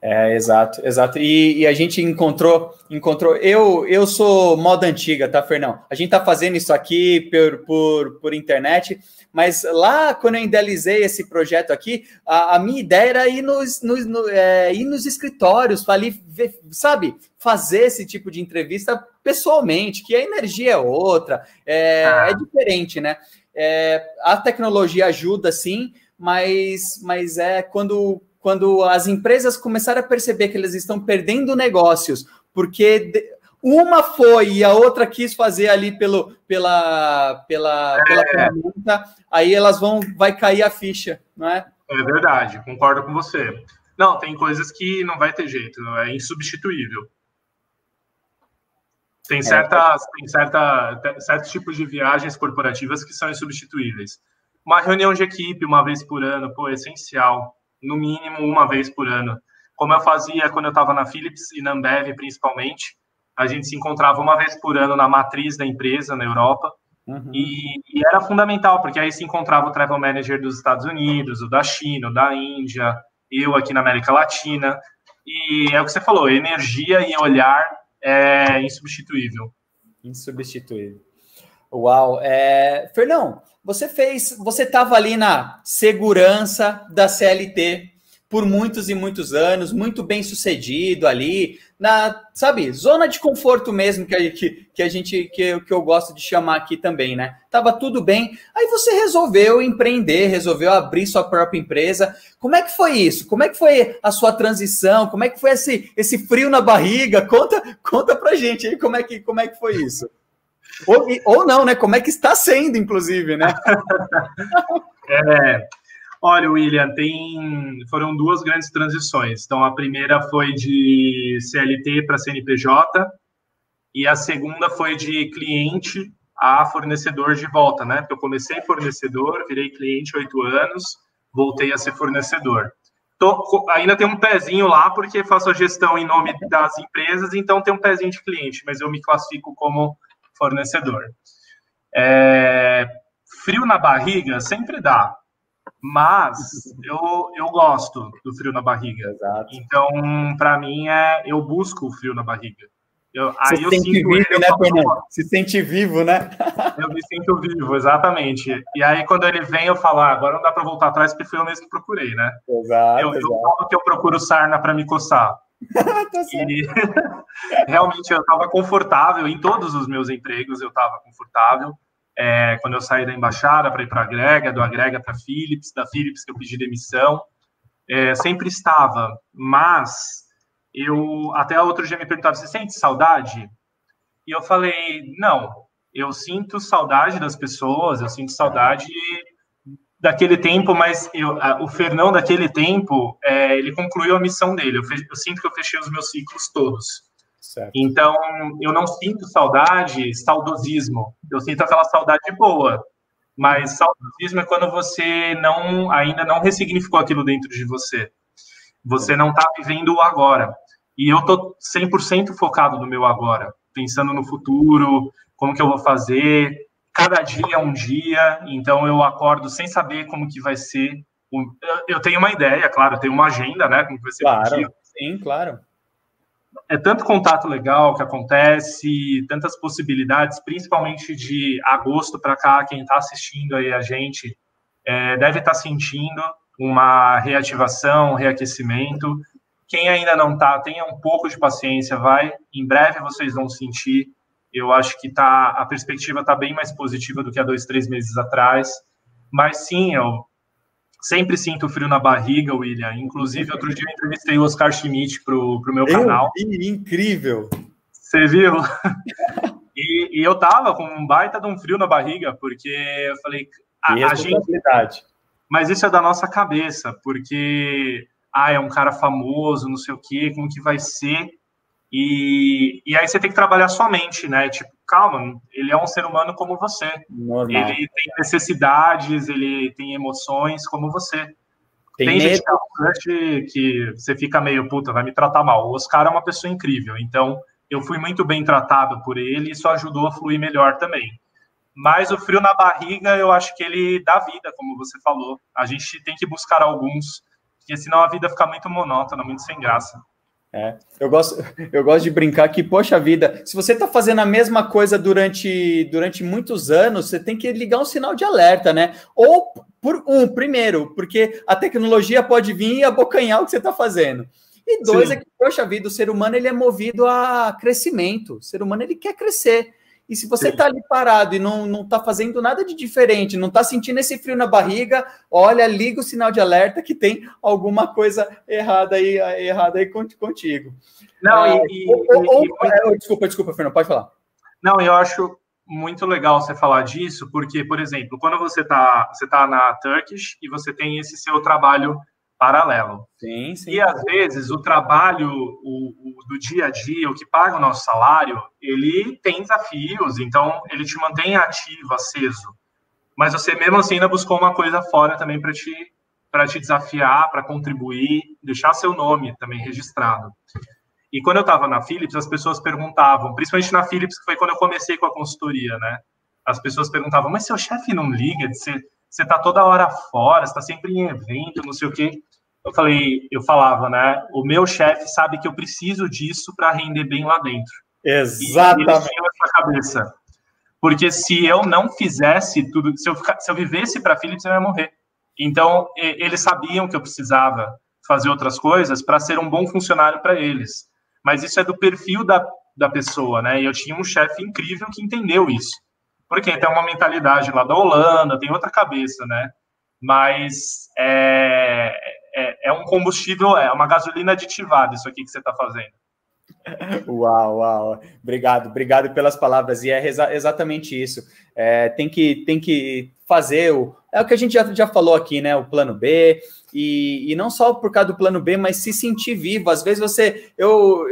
É, exato, exato. E, e, a gente encontrou, encontrou. Eu, eu sou moda antiga, tá, Fernão? A gente tá fazendo isso aqui por, por, por internet, mas lá quando eu idealizei esse projeto aqui, a, a minha ideia era ir nos, nos, no, é, ir nos escritórios, ali, sabe, fazer esse tipo de entrevista pessoalmente, que a energia é outra, é, ah. é diferente, né? É, a tecnologia ajuda, sim, mas, mas é quando quando as empresas começaram a perceber que eles estão perdendo negócios, porque uma foi e a outra quis fazer ali pelo, pela, pela, pela é. ferramenta, aí elas vão, vai cair a ficha, não é? É verdade, concordo com você. Não, tem coisas que não vai ter jeito, é insubstituível. Tem, é. certas, é. tem certa, certos tipos de viagens corporativas que são insubstituíveis. Uma reunião de equipe uma vez por ano, pô, é essencial no mínimo uma vez por ano. Como eu fazia quando eu estava na Philips e na Ambev, principalmente, a gente se encontrava uma vez por ano na matriz da empresa, na Europa, uhum. e, e, era fundamental, porque aí se encontrava o travel manager dos Estados Unidos, o da China, o da Índia, eu aqui na América Latina, e é o que você falou, energia e olhar é insubstituível. Insubstituível. Uau! É... Fernão, você fez, você estava ali na segurança da CLT por muitos e muitos anos, muito bem sucedido ali, na, sabe, zona de conforto mesmo que a, que, que a gente que, que eu gosto de chamar aqui também, né? Tava tudo bem. Aí você resolveu empreender, resolveu abrir sua própria empresa. Como é que foi isso? Como é que foi a sua transição? Como é que foi esse, esse frio na barriga? Conta, conta pra gente aí como é que, como é que foi isso. Ou, ou não, né? Como é que está sendo, inclusive, né? *laughs* é, olha, William, tem, foram duas grandes transições. Então, a primeira foi de CLT para CNPJ e a segunda foi de cliente a fornecedor de volta, né? Porque eu comecei fornecedor, virei cliente oito anos, voltei a ser fornecedor. Tô, ainda tem um pezinho lá, porque faço a gestão em nome das empresas, então tem um pezinho de cliente, mas eu me classifico como fornecedor. É, frio na barriga sempre dá, mas eu, eu gosto do frio na barriga. Exato. Então, para mim, é eu busco o frio na barriga. Eu, aí eu sente vivo, ele, né, Fernando? Se sente vivo, né? *laughs* eu me sinto vivo, exatamente. E aí, quando ele vem, eu falo, ah, agora não dá para voltar atrás, porque foi eu mesmo que procurei, né? Exato. Eu, exato. eu falo que eu procuro sarna para me coçar. *laughs* tá e *laughs* realmente eu estava confortável em todos os meus empregos, eu estava confortável. É, quando eu saí da embaixada para ir para a Grega, do Agrega para Philips, da Philips que eu pedi demissão, é, sempre estava. Mas eu até outro dia me perguntava: você sente saudade? E eu falei: não, eu sinto saudade das pessoas, eu sinto saudade daquele tempo, mas eu, a, o Fernão daquele tempo, é, ele concluiu a missão dele. Eu, fe, eu, sinto que eu fechei os meus ciclos todos. Certo. Então, eu não sinto saudade, saudosismo. Eu sinto aquela saudade boa. Mas saudosismo é quando você não ainda não ressignificou aquilo dentro de você. Você não está vivendo o agora. E eu tô 100% focado no meu agora, pensando no futuro, como que eu vou fazer, cada dia é um dia, então eu acordo sem saber como que vai ser. Eu tenho uma ideia, claro, eu tenho uma agenda, né? Como vai ser claro, dia. sim, claro. É tanto contato legal que acontece, tantas possibilidades, principalmente de agosto para cá, quem está assistindo aí a gente é, deve estar tá sentindo uma reativação, um reaquecimento. Quem ainda não está, tenha um pouco de paciência, vai. Em breve vocês vão sentir eu acho que tá, a perspectiva está bem mais positiva do que há dois, três meses atrás. Mas sim, eu Sempre sinto frio na barriga, William. Inclusive, outro dia eu entrevistei o Oscar Schmidt para o meu canal. Vi, incrível! Você viu? *laughs* e, e, eu tava com um baita de um frio na barriga, porque eu falei, a, a gente. Mas isso é da nossa cabeça, porque ah, é um cara famoso, não sei o quê, como que vai ser? E, e aí você tem que trabalhar sua mente, né? Tipo, calma, ele é um ser humano como você. Normal. Ele tem necessidades, ele tem emoções como você. Tem, tem gente que, que você fica meio, puta, vai me tratar mal. O Oscar é uma pessoa incrível, então eu fui muito bem tratado por ele isso ajudou a fluir melhor também. Mas o frio na barriga, eu acho que ele dá vida, como você falou. A gente tem que buscar alguns, porque senão a vida fica muito monótona, muito sem graça. É, eu, gosto, eu gosto de brincar que, poxa vida, se você está fazendo a mesma coisa durante, durante muitos anos, você tem que ligar um sinal de alerta, né? Ou, por um, primeiro, porque a tecnologia pode vir e abocanhar o que você está fazendo. E dois, Sim. é que, poxa vida, o ser humano ele é movido a crescimento. O ser humano ele quer crescer. E se você está ali parado e não, não tá fazendo nada de diferente, não está sentindo esse frio na barriga, olha, liga o sinal de alerta que tem alguma coisa errada aí, errada aí contigo. Não, é, e, ou, ou, e, é, desculpa, desculpa, Fernando, pode falar. Não, eu acho muito legal você falar disso, porque, por exemplo, quando você está você tá na Turkish e você tem esse seu trabalho paralelo. Sim, sim. E às vezes o trabalho o, o, do dia a dia, o que paga o nosso salário, ele tem desafios, então ele te mantém ativo, aceso. Mas você mesmo assim ainda buscou uma coisa fora também para te para te desafiar, para contribuir, deixar seu nome também registrado. E quando eu estava na Philips, as pessoas perguntavam, principalmente na Philips, que foi quando eu comecei com a consultoria, né? As pessoas perguntavam, mas seu chefe não liga de ser você está toda hora fora, está sempre em evento, não sei o quê. Eu falei, eu falava, né? O meu chefe sabe que eu preciso disso para render bem lá dentro. Exatamente. E eles tinham essa cabeça. Porque se eu não fizesse tudo, se eu, se eu vivesse para Philips, eu ia morrer. Então, eles sabiam que eu precisava fazer outras coisas para ser um bom funcionário para eles. Mas isso é do perfil da, da pessoa, né? E eu tinha um chefe incrível que entendeu isso. Porque tem uma mentalidade lá da Holanda, tem outra cabeça, né? Mas é, é, é um combustível, é uma gasolina aditivada isso aqui que você está fazendo. Uau, uau. Obrigado, obrigado pelas palavras. E é exa exatamente isso. É, tem, que, tem que fazer o. É o que a gente já, já falou aqui, né? O plano B. E, e não só por causa do plano B, mas se sentir vivo. Às vezes você. Eu,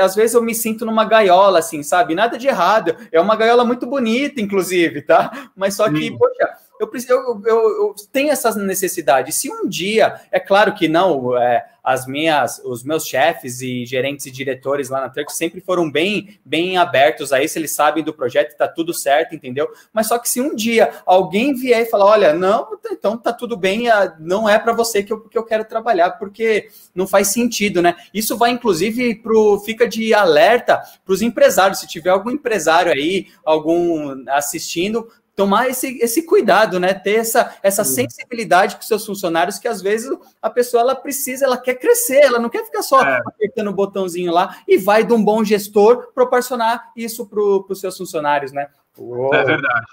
às vezes eu me sinto numa gaiola, assim, sabe? Nada de errado. É uma gaiola muito bonita, inclusive, tá? Mas só que, poxa, eu, eu, eu, eu, tenho essa necessidade. Se um dia, é claro que não, é, as minhas, os meus chefes e gerentes e diretores lá na Turk sempre foram bem, bem abertos a isso, eles sabem do projeto, está tudo certo, entendeu? Mas só que se um dia alguém vier e falar, olha, não, então tá tudo bem, não é para você que eu, que eu quero trabalhar, porque não faz sentido, né? Isso vai inclusive pro fica de alerta para os empresários. Se tiver algum empresário aí, algum assistindo, tomar esse, esse cuidado, né? Ter essa, essa sensibilidade com seus funcionários, que às vezes a pessoa ela precisa, ela quer crescer, ela não quer ficar só é. apertando o botãozinho lá e vai de um bom gestor proporcionar isso para os seus funcionários, né? Uou. É verdade,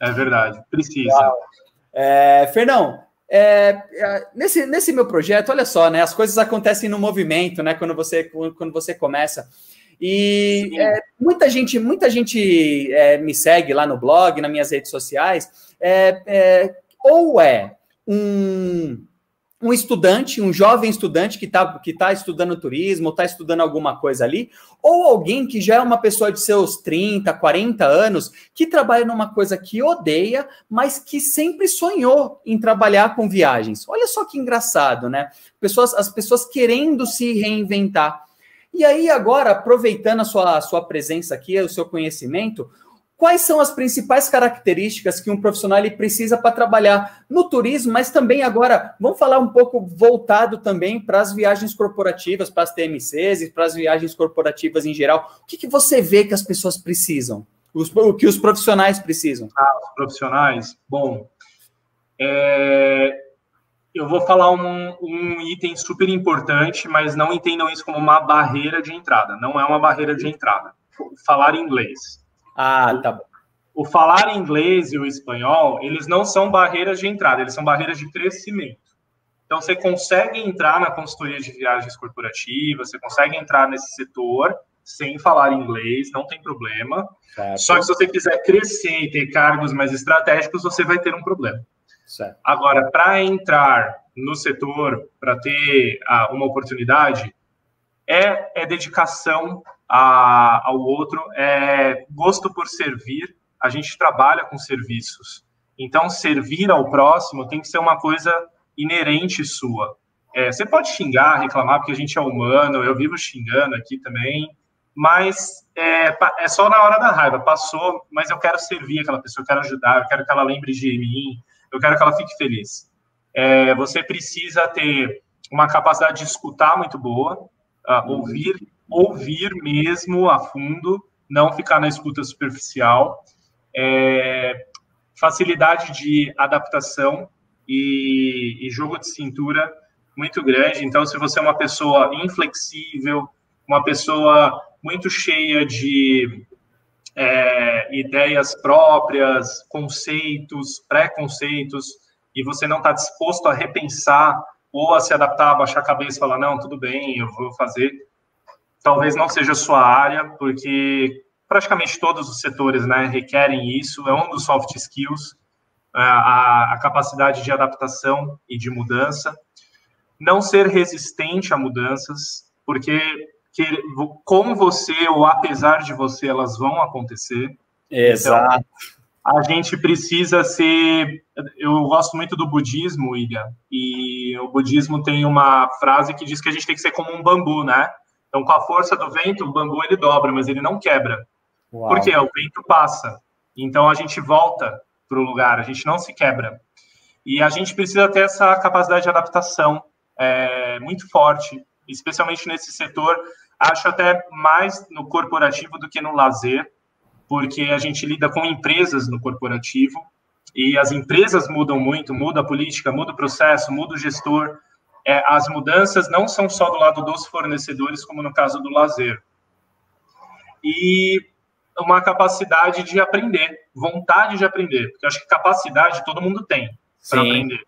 é verdade, precisa. É, Fernão, é, é, nesse, nesse meu projeto, olha só, né? As coisas acontecem no movimento, né? Quando você, quando você começa. E é, muita gente, muita gente é, me segue lá no blog, nas minhas redes sociais, é, é ou é um, um estudante, um jovem estudante que está que tá estudando turismo, está estudando alguma coisa ali, ou alguém que já é uma pessoa de seus 30, 40 anos, que trabalha numa coisa que odeia, mas que sempre sonhou em trabalhar com viagens. Olha só que engraçado, né? Pessoas, as pessoas querendo se reinventar. E aí, agora, aproveitando a sua, a sua presença aqui, o seu conhecimento, quais são as principais características que um profissional ele precisa para trabalhar no turismo, mas também agora, vamos falar um pouco voltado também para as viagens corporativas, para as TMCs e para as viagens corporativas em geral. O que, que você vê que as pessoas precisam? Os, o que os profissionais precisam? Ah, os profissionais? Bom, é, eu vou falar um, um, item super importante, mas não entendam isso como uma barreira de entrada. Não é uma barreira de entrada. Falar inglês. Ah, tá bom. O falar inglês e o espanhol, eles não são barreiras de entrada, eles são barreiras de crescimento. Então, você consegue entrar na consultoria de viagens corporativas, você consegue entrar nesse setor sem falar inglês, não tem problema. Certo. Só que se você quiser crescer e ter cargos mais estratégicos, você vai ter um problema. Certo. Agora, para entrar no setor, para ter ah, uma oportunidade, é, é dedicação a, ao outro, é gosto por servir. A gente trabalha com serviços. Então, servir ao próximo tem que ser uma coisa inerente sua. É, você pode xingar, reclamar, porque a gente é humano, eu vivo xingando aqui também, mas é, é, só na hora da raiva. Passou, mas eu quero servir aquela pessoa, eu quero ajudar, eu quero que ela lembre de mim, eu quero que ela fique feliz. É, você precisa ter uma capacidade de escutar muito boa, uh, ouvir, ouvir mesmo a fundo, não ficar na escuta superficial, é, facilidade de adaptação, e, e jogo de cintura muito grande. Então, se você é uma pessoa inflexível, uma pessoa muito cheia de é, ideias próprias, conceitos, preconceitos, e você não está disposto a repensar ou a se adaptar, abaixar a cabeça e falar, não, tudo bem, eu vou fazer, talvez não seja a sua área, porque praticamente todos os setores né, requerem isso, é um dos soft skills, a, a capacidade de adaptação e de mudança, não ser resistente a mudanças, porque que, com você ou apesar de você, elas vão acontecer. Exato. Então, a gente precisa ser. Eu gosto muito do budismo, William, e o budismo tem uma frase que diz que a gente tem que ser como um bambu, né? Então, com a força do vento, o bambu ele dobra, mas ele não quebra. Uau. Por quê? O vento passa. Então, a gente volta para o lugar, a gente não se quebra. E a gente precisa ter essa capacidade de adaptação é, muito forte, especialmente nesse setor, acho até mais no corporativo do que no lazer, porque a gente lida com empresas no corporativo e as empresas mudam muito, muda a política, muda o processo, muda o gestor. É, as mudanças não são só do lado dos fornecedores, como no caso do lazer. E uma capacidade de aprender, vontade de aprender. Porque eu acho que capacidade todo mundo tem para aprender.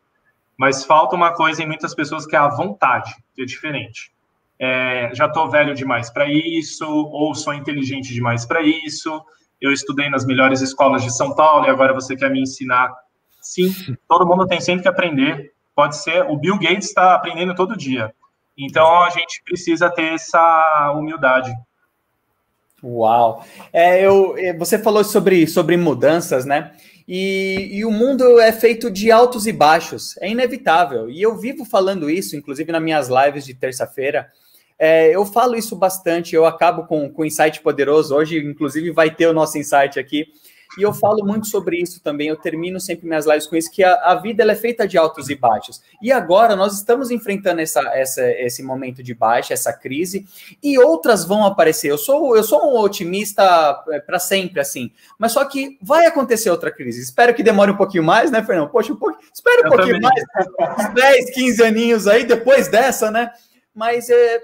Mas falta uma coisa em muitas pessoas que é a vontade, que é diferente. É, já estou velho demais para isso, ou sou inteligente demais para isso. Eu estudei nas melhores escolas de São Paulo e agora você quer me ensinar. Sim, *laughs* todo mundo tem sempre que aprender. Pode ser, o Bill Gates está aprendendo todo dia. Então a gente precisa ter essa humildade Uau! É, eu, é, você falou sobre, sobre mudanças, né? E, e, o mundo é feito de altos e baixos, é inevitável. E eu vivo falando isso, inclusive nas minhas lives de terça-feira. É, eu falo isso bastante, eu acabo com, com insight poderoso. Hoje, inclusive, vai ter o nosso insight aqui. E eu falo muito sobre isso também. Eu termino sempre minhas lives com isso, que a, a vida é feita de altos e baixos. E agora nós estamos enfrentando essa, essa, esse momento de baixa, essa crise, e outras vão aparecer. Eu sou, eu sou um otimista é, para sempre, assim. Mas só que vai acontecer outra crise. Espero que demore um pouquinho mais, né, Fernando? Poxa, um pouquinho, espero um eu pouquinho também. mais, uns 10, 15 aninhos aí, depois dessa, né? Mas é,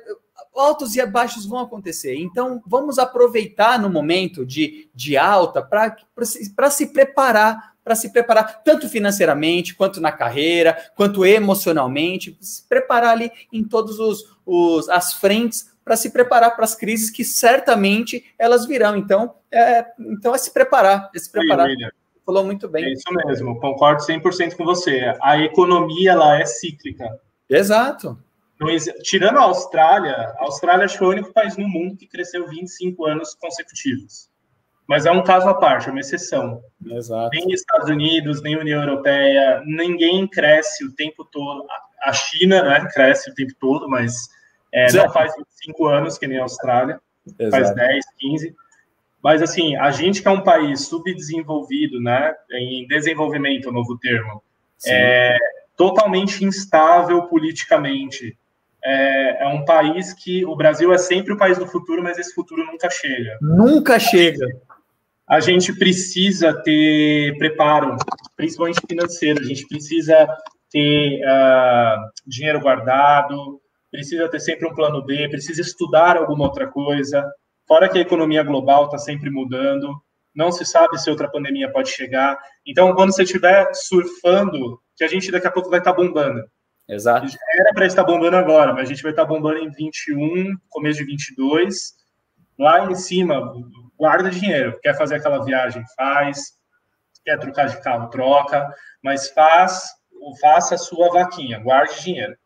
altos e baixos vão acontecer. Então, vamos aproveitar no momento de, de alta para se preparar, para se preparar tanto financeiramente, quanto na carreira, quanto emocionalmente, se preparar ali em todos os, os as frentes para se preparar para as crises que certamente elas virão. Então, é, então é se preparar, é se preparar. Sim, Falou muito bem. É isso mesmo, concordo 100% com você. A economia ela é cíclica. Exato. Tirando a Austrália, a Austrália acho que é o único país no mundo que cresceu 25 anos consecutivos. Mas é um caso à parte, é uma exceção. Exato. Nem Estados Unidos, nem União Europeia, ninguém cresce o tempo todo. A China né, cresce o tempo todo, mas é, não faz 25 anos que nem a Austrália, Exato. faz 10, 15. Mas, assim, a gente que é um país subdesenvolvido, né, em desenvolvimento, o novo termo, é totalmente instável politicamente, é, é, um país que o Brasil é sempre o país do futuro, mas esse futuro nunca chega. Nunca chega. A gente precisa ter preparo, principalmente financeiro. A gente precisa ter uh, dinheiro guardado, precisa ter sempre um plano B, precisa estudar alguma outra coisa. Fora que a economia global está sempre mudando, não se sabe se outra pandemia pode chegar. Então, quando você estiver surfando, que a gente daqui a pouco vai estar tá bombando. Exato. Era para estar bombando agora, mas a gente vai estar bombando em 21, começo de 22. Lá em cima, guarda dinheiro. Quer fazer aquela viagem, faz. Quer trocar de carro, troca. Mas faz, faça a sua vaquinha, guarde dinheiro.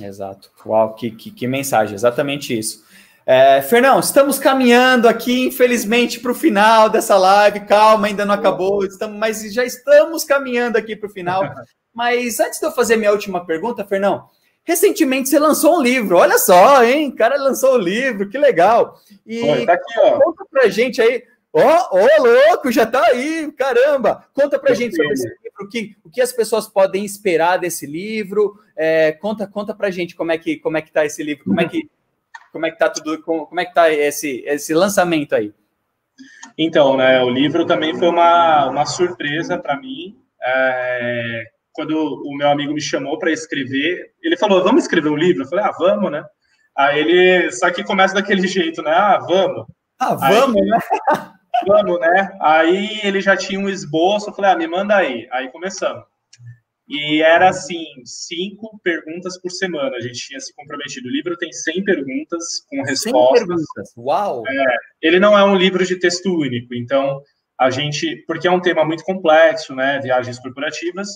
Exato. Uau, que, que, que mensagem, exatamente isso. É, Fernão, estamos caminhando aqui, infelizmente, para o final dessa live. Calma, ainda não acabou, estamos, mas já estamos caminhando aqui para o final. *laughs* Mas antes de eu fazer minha última pergunta, Fernão, recentemente você lançou um livro. Olha só, hein? O cara lançou o um livro, que legal. E Oi, tá aqui, ó. conta pra gente aí. Ó, oh, oh, louco, já tá aí, caramba! Conta pra gente sobre esse livro, o que, o que as pessoas podem esperar desse livro. É, conta, conta pra gente como é que como é que tá esse livro, como é que como é que tá tudo, como é que tá esse, esse lançamento aí? Então, né, o livro também foi uma, uma surpresa para mim. É, quando o meu amigo me chamou para escrever, ele falou: "Vamos escrever um livro?" Eu falei: "Ah, vamos, né?" Aí ele, só que começa daquele *laughs* jeito, né? Ah, vamos. Ah, vamos, aí, né? *laughs* Vamos, né? Aí ele já tinha um esboço, eu falei: "Ah, me manda aí". Aí começamos. E era assim, cinco perguntas por semana. A gente tinha se comprometido. O livro tem 100 perguntas com respostas. 100 perguntas. Uau! É, ele não é um livro de texto único, então a gente, porque é um tema muito complexo, né? Viagens corporativas.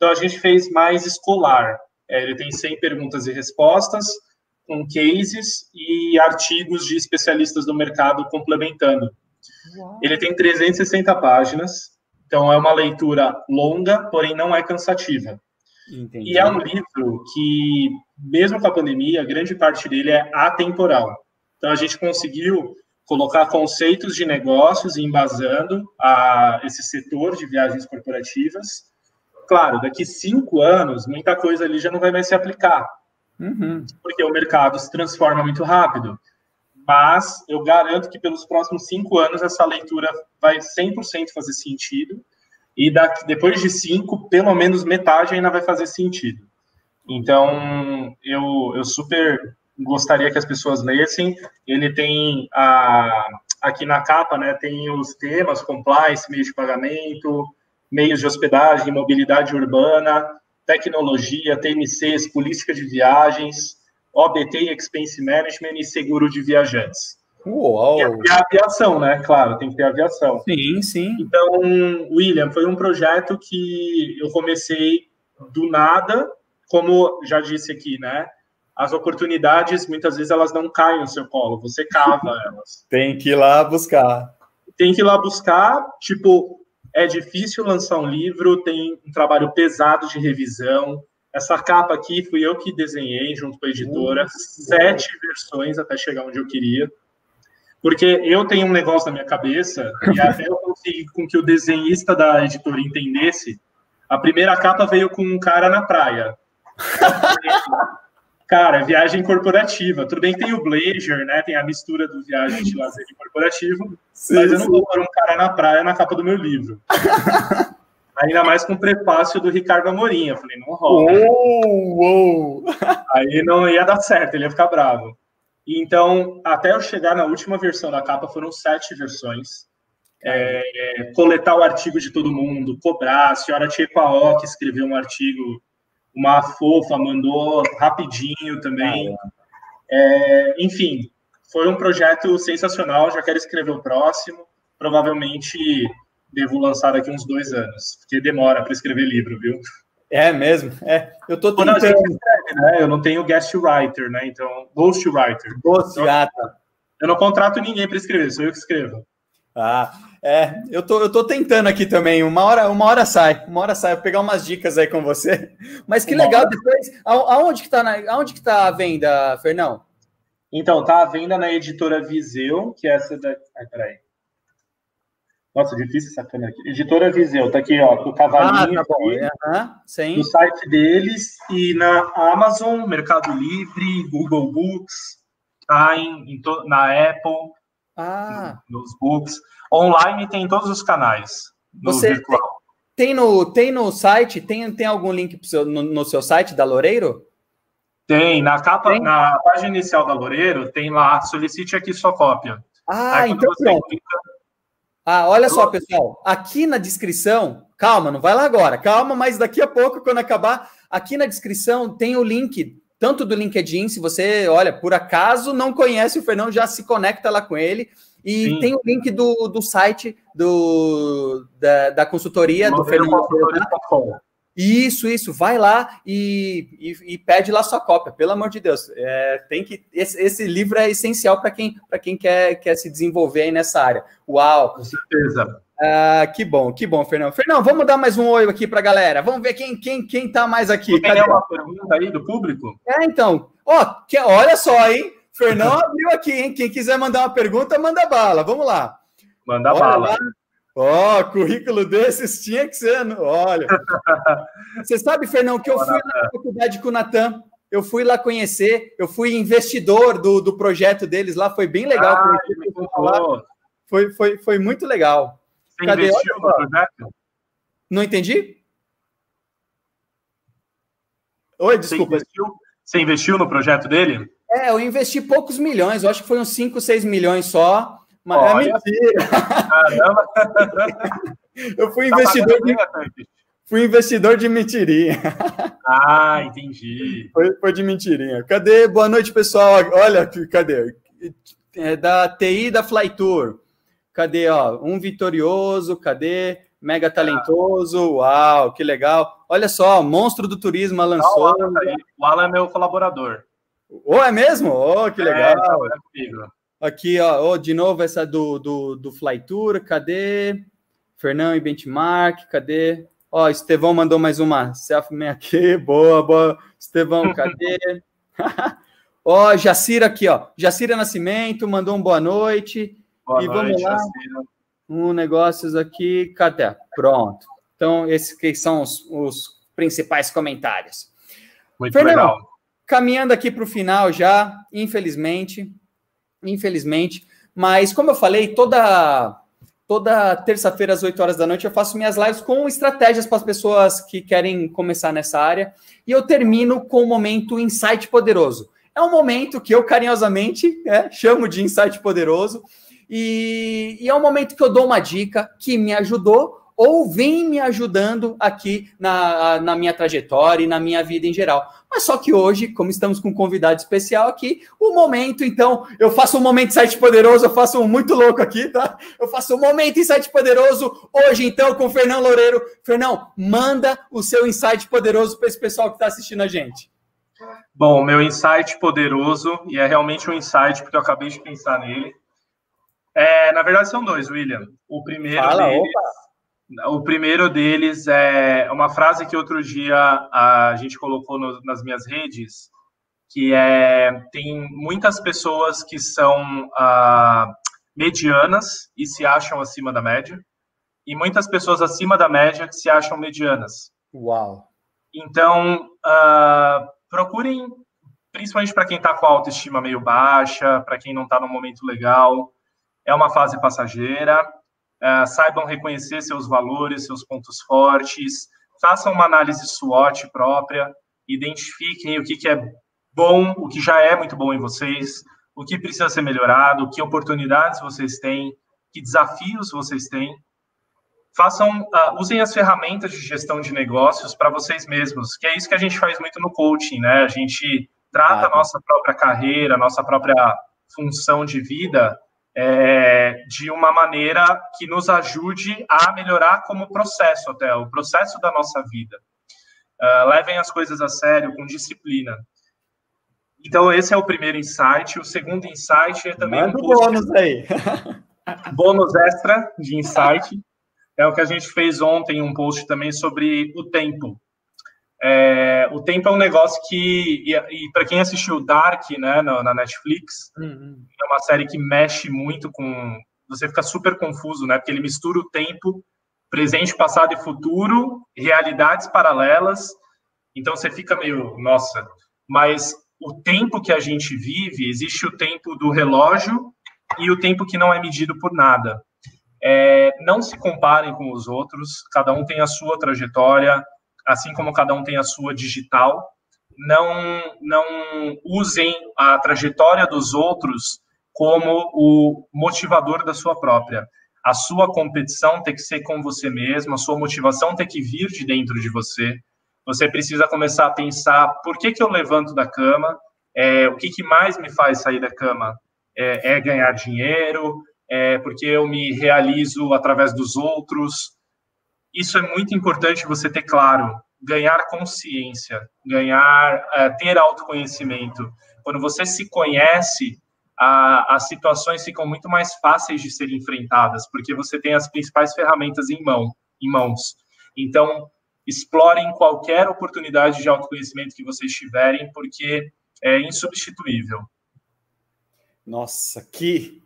Então a gente fez mais escolar. É, ele tem 100 perguntas e respostas com cases e artigos de especialistas do mercado complementando. Uau. Ele tem 360 páginas então, é uma leitura longa, porém não é cansativa. Entendi. E é um livro que, mesmo com a pandemia, grande parte dele é atemporal. Então, a gente conseguiu colocar conceitos de negócios embasando a esse setor de viagens corporativas. Claro, daqui cinco anos, muita coisa ali já não vai mais se aplicar, uhum. porque o mercado se transforma muito rápido. Mas eu garanto que pelos próximos cinco anos essa leitura vai 100% fazer sentido. E daqui, depois de cinco, pelo menos metade ainda vai fazer sentido. Então, eu, eu super gostaria que as pessoas lessem. Ele tem a, aqui na capa, né, tem os temas, compliance, meios de pagamento, meios de hospedagem, mobilidade urbana, tecnologia, TMCs, política de viagens, OBT, Expense Management e seguro de viajantes. Uau! E a aviação, né? Claro, tem que ter aviação. Sim, sim. Então, William, foi um projeto que eu comecei do nada, como já disse aqui, né? As oportunidades, muitas vezes, elas não caem no seu colo, você cava *laughs* elas. tem que ir lá buscar. Tem que ir lá buscar, tipo, é difícil lançar um livro, tem um trabalho pesado de revisão, essa capa aqui fui eu que desenhei junto com a editora, sete versões até chegar onde eu queria. Porque eu tenho um negócio na minha cabeça, e *laughs* até eu consegui com que o desenhista da editora entendesse. A primeira capa veio com um cara na praia. *laughs* cara, viagem corporativa. Tudo bem que tem o Blazer, né? Tem a mistura do viagem de lazer e corporativo. Sim, mas eu não vou pôr um cara na praia na capa do meu livro. *laughs* Ainda mais com o prefácio do Ricardo Amorim. Eu falei, não rola. Uou, Aí não ia dar certo, ele ia ficar bravo. Então, até eu chegar na última versão da capa, foram sete versões. É, é, coletar o artigo de todo mundo, cobrar. A senhora Tchepaó, que escreveu um artigo, uma fofa, mandou rapidinho também. É, enfim, foi um projeto sensacional. Já quero escrever o próximo. Provavelmente devo lançar daqui uns dois anos, porque demora para escrever livro, viu? É mesmo? É, eu tô tentando... Quando escreve, né? Eu não tenho guest writer, né? Então, ghost writer. Ghost, então. Eu não contrato ninguém para escrever, sou eu que escrevo. Ah, é, eu tô, eu tô tentando aqui também. Uma hora, uma hora sai, uma hora sai. Eu vou pegar umas dicas aí com você. Mas que uma legal, hora... depois. Aonde que tá na, aonde que tá a venda, Fernão? Então, tá à venda na editora Viseu, que é essa da. Ai, peraí. Nossa, difícil essa câmera aqui. Editora Viseu, tá aqui, ó, o cavalinho ah, tá aqui, uhum, sim. no site deles e na Amazon, Mercado Livre, Google Books, tá em, em to, na Apple, ah. nos books. Online tem todos os canais. No Você virtual. Tem, tem, no, tem no site, tem, tem algum link seu, no, no, seu site da Loureiro? Tem, na capa, tem? na página inicial da Loureiro, tem lá, solicite aqui sua cópia. Ah, Aí, então pronto. Clica, Ah, olha só, pessoal. Aqui na descrição, calma, não vai lá agora, calma, mas daqui a pouco, quando acabar, aqui na descrição tem o link, tanto do LinkedIn, se você, olha, por acaso não conhece o Fernão, já se conecta lá com ele. E Sim. tem o link do, do site do, da, da consultoria do Fernando. Isso, isso. Vai lá e, e, e, pede lá sua cópia, pelo amor de Deus. É, tem que esse, esse, livro é essencial para quem, quem quer, quer se desenvolver aí nessa área. Uau! Com certeza. Ah, que bom, que bom, Fernando. Fernando, vamos dar mais um oi aqui para a galera. Vamos ver quem quem quem tá mais aqui. Tem uma pergunta aí do público? É, então. Ó, que, olha só, hein? Fernão *laughs* abriu aqui, hein? Quem quiser mandar uma pergunta, manda bala. Vamos lá. Manda olha bala. Lá. Ó, oh, currículo desses tinha que ser. Olha. *laughs* Você sabe, Fernão, que eu fui na faculdade com o Natan. Eu fui lá conhecer, eu fui investidor do, do projeto deles lá, foi bem legal. Ah, foi, foi, foi muito legal. Você Cadê? investiu no projeto? Não entendi? Oi, desculpa. Você investiu, você investiu no projeto dele? É, eu investi poucos milhões, eu acho que foi uns 5, 6 milhões só. Mas é Olha, é mentira. Caramba! *laughs* eu fui tá investidor de. Fui investidor de mentirinha. Ah, entendi. Foi, foi de mentirinha. Cadê? Boa noite, pessoal. Olha, cadê? É da TI da Flytour. Cadê, ó? Um vitorioso, cadê? Mega talentoso, uau, que legal. Olha só, monstro do turismo lançou. Ah, o, Alan, tá o Alan é meu colaborador. Oh, é mesmo? Oh, que legal. É, é Aqui, ó, oh, de novo essa do, do, do Flytour, cadê? Fernão e Benchmark, cadê? Ó, oh, Estevão mandou mais uma selfie *laughs* aqui, boa, boa. Estevão, cadê? *laughs* ó, oh, Jacira aqui, ó. Jacira Nascimento mandou um boa noite. Boa e noite, vamos lá. Jacira. Um negócios aqui, cadê? Pronto. Então, esses que são os, os principais comentários. Muito Fernão, legal. Caminhando aqui para o final já, infelizmente, infelizmente, mas como eu falei, toda toda terça-feira às 8 horas da noite eu faço minhas lives com estratégias para as pessoas que querem começar nessa área e eu termino com o momento insight poderoso. É um momento que eu carinhosamente é, chamo de insight poderoso e, e é um momento que eu dou uma dica que me ajudou ou vem me ajudando aqui na, na minha trajetória e na minha vida em geral. Mas só que hoje, como estamos com um convidado especial aqui, o momento, então, eu faço um momento insight poderoso, eu faço um muito louco aqui, tá? Eu faço um momento insight poderoso hoje, então, com o Fernão Loureiro. Fernão, manda o seu insight poderoso para esse pessoal que está assistindo a gente. Bom, meu insight poderoso, e é realmente um insight, porque eu acabei de pensar nele. É, na verdade, são dois, William. O primeiro Fala, deles. Opa o primeiro deles é uma frase que outro dia a gente colocou no, nas minhas redes, que é tem muitas pessoas que são uh, medianas e se acham acima da média, e muitas pessoas acima da média que se acham medianas. Uau! Então, uh, procurem, principalmente para quem está com a autoestima meio baixa, para quem não está no momento legal, é uma fase passageira uh, saibam reconhecer seus valores, seus pontos fortes, façam uma análise SWOT própria, identifiquem o que, que é bom, o que já é muito bom em vocês, o que precisa ser melhorado, que oportunidades vocês têm, que desafios vocês têm. Façam, uh, usem as ferramentas de gestão de negócios para vocês mesmos, que é isso que a gente faz muito no coaching, né? A gente trata a nossa própria carreira, a nossa própria função de vida é, de uma maneira que nos ajude a melhorar como processo até, o processo da nossa vida. Uh, levem as coisas a sério, com disciplina. Então, esse é o primeiro insight. O segundo insight é também. Manda um bônus aí. *laughs* bônus extra de insight. É o que a gente fez ontem, um post também sobre o tempo. É, o tempo é um negócio que, e, e para quem assistiu Dark, né, na, na Netflix, uhum. é uma série que mexe muito com. Você fica super confuso, né? Porque ele mistura o tempo, presente, passado e futuro, realidades paralelas. Então você fica meio, nossa, mas o tempo que a gente vive, existe o tempo do relógio e o tempo que não é medido por nada. É, não se comparem com os outros, cada um tem a sua trajetória, assim como cada um tem a sua digital, não, não usem a trajetória dos outros como o motivador da sua própria. A sua competição tem que ser com você mesmo, a sua motivação tem que vir de dentro de você. Você precisa começar a pensar por que, que eu levanto da cama, é, o que, que mais me faz sair da cama? É, é ganhar dinheiro, é porque eu me realizo através dos outros. Isso é muito importante você ter claro. Ganhar consciência, ganhar, é, ter autoconhecimento. Quando você se conhece, a, as situações ficam muito mais fáceis de serem enfrentadas, porque você tem as principais ferramentas em mão, em mãos. Então, explorem qualquer oportunidade de autoconhecimento que vocês tiverem, porque é insubstituível. Nossa, que,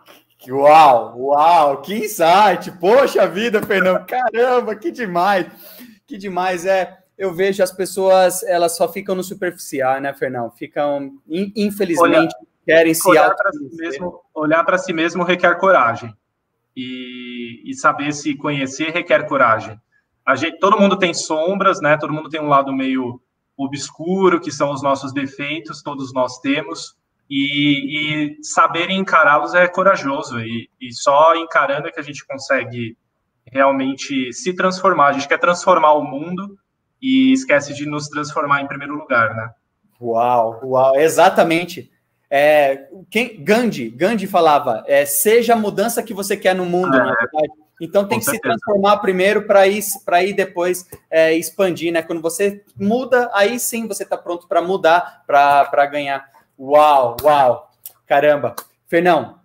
uau, uau, que insight! Poxa vida, Fernando, caramba, que demais, que demais é. Eu vejo as pessoas, elas só ficam no superficial, né, Fernando? Ficam, infelizmente, Olha, querem se olhar para si mesmo, olhar para si mesmo requer coragem e, e saber se conhecer requer coragem. A gente, todo mundo tem sombras, né? Todo mundo tem um lado meio obscuro, que são os nossos defeitos, todos nós temos, e, e saber encará-los é corajoso, e, e, só encarando é que a gente consegue realmente se transformar. A gente quer transformar o mundo e esquece de nos transformar em primeiro lugar, né? Uau, uau, exatamente. É, quem, Gandhi, Gandhi falava, é, seja a mudança que você quer no mundo, é. na verdade. Então tem que certeza. se transformar primeiro para ir, para ir depois é, expandir, né? Quando você muda, aí sim você está pronto para mudar, para ganhar. Uau, uau, caramba. Fernão,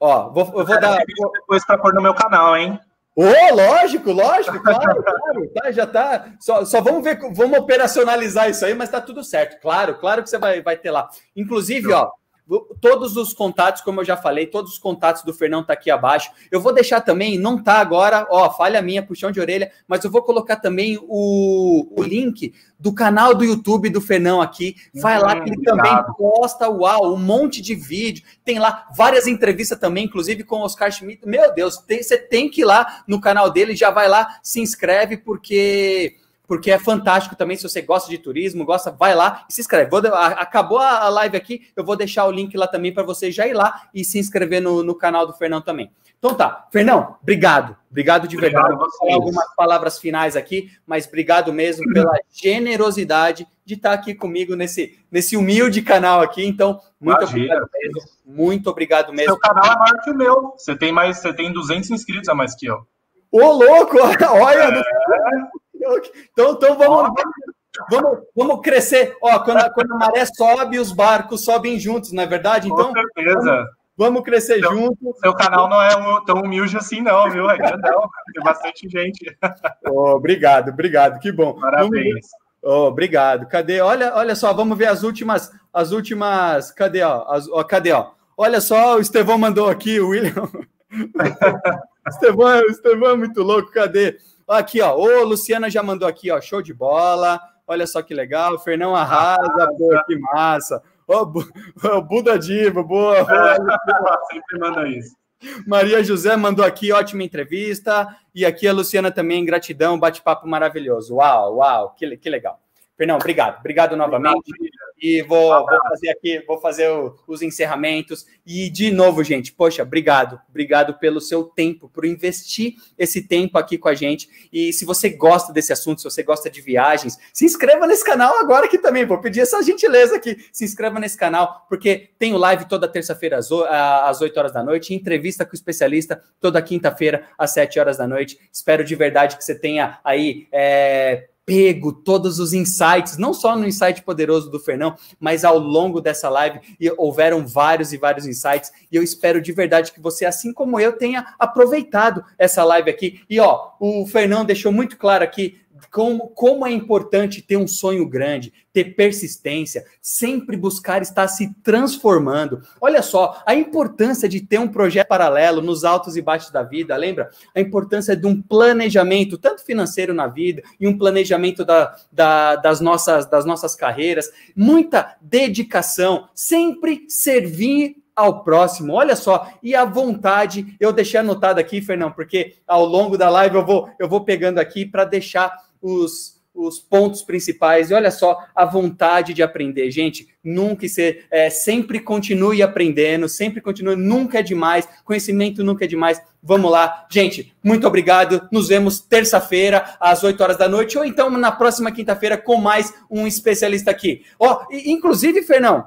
ó, vou, eu vou dar. Depois para pôr no meu canal, hein? Ô, oh, lógico, lógico, claro, claro, tá, já tá. Só, só vamos ver, vamos operacionalizar isso aí, mas tá tudo certo. Claro, claro que você vai, vai ter lá. Inclusive, ó, Todos os contatos, como eu já falei, todos os contatos do Fernão tá aqui abaixo. Eu vou deixar também, não tá agora, ó, falha minha, puxão de orelha, mas eu vou colocar também o, o link do canal do YouTube do Fernão aqui. Vai lá que ele hum, também posta, uau, um monte de vídeo. Tem lá várias entrevistas também, inclusive com o Oscar Schmidt. Meu Deus, tem, você tem que ir lá no canal dele, já vai lá, se inscreve, porque porque é fantástico também. Se você gosta de turismo, gosta, vai lá e se inscreve. Vou, acabou a live aqui, eu vou deixar o link lá também para você já ir lá e se inscrever no, no canal do Fernão também. Então tá, Fernão, obrigado. Obrigado de verdade. Obrigado vou falar algumas palavras finais aqui, mas obrigado mesmo pela *laughs* generosidade de estar aqui comigo nesse, nesse humilde canal aqui. Então, muito Imagina. obrigado mesmo. Muito obrigado mesmo. Seu canal é maior que o meu. Você tem mais, você tem 200 inscritos a mais que eu. Ô, louco! *laughs* Olha, é... Então, então vamos, vamos, vamos crescer. Ó, quando, quando a maré sobe, os barcos sobem juntos, não é verdade? Então, Com certeza. Vamos, vamos crescer seu, junto. Seu canal não é um, tão humilde assim, não, viu? É grandão, tem bastante gente. *laughs* Oh, obrigado, obrigado, que bom. Parabéns. Oh, obrigado. Cadê? Olha, olha só, vamos ver as últimas, as últimas. Cadê? Ó, as, ó, cadê? Ó? Olha só, o Estevão mandou aqui, o William. *laughs* Estevão, Estevão é muito louco, cadê? Aqui, ó. Ô, Luciana já mandou aqui, ó. Show de bola. Olha só que legal. Fernão arrasa. Pô, que massa. Ô, oh, Buda Diva, boa. É, sempre manda isso. Maria José mandou aqui, ótima entrevista. E aqui a Luciana também, gratidão, bate-papo maravilhoso. Uau, uau, que, que legal. Fernão, obrigado. Obrigado novamente. E vou, vou fazer aqui, vou fazer o, os encerramentos. E de novo, gente, poxa, obrigado. Obrigado pelo seu tempo, por investir esse tempo aqui com a gente. E se você gosta desse assunto, se você gosta de viagens, se inscreva nesse canal agora aqui também. Vou pedir essa gentileza aqui. Se inscreva nesse canal, porque tem o live toda terça-feira às, às 8 horas da noite, entrevista com o especialista toda quinta-feira às 7 horas da noite. Espero de verdade que você tenha aí. É, pego todos os insights, não só no insight poderoso do Fernão, mas ao longo dessa live e houveram vários e vários insights e eu espero de verdade que você, assim como eu, tenha aproveitado essa live aqui. E ó, o Fernão deixou muito claro aqui como, como é importante ter um sonho grande, ter persistência, sempre buscar estar se transformando. Olha só, a importância de ter um projeto paralelo nos altos e baixos da vida, lembra? A importância de um planejamento, tanto financeiro na vida, e um planejamento da, da, das, nossas, das nossas carreiras, muita dedicação, sempre servir ao próximo. Olha só, e a vontade, eu deixei anotado aqui, Fernão, porque ao longo da live eu vou eu vou pegando aqui para deixar os, os pontos principais e olha só a vontade de aprender, gente. Nunca ser, é, sempre continue aprendendo, sempre continue, nunca é demais, conhecimento nunca é demais. Vamos lá, gente. Muito obrigado. Nos vemos terça-feira às 8 horas da noite ou então na próxima quinta-feira com mais um especialista aqui. Ó, oh, inclusive, Fernão,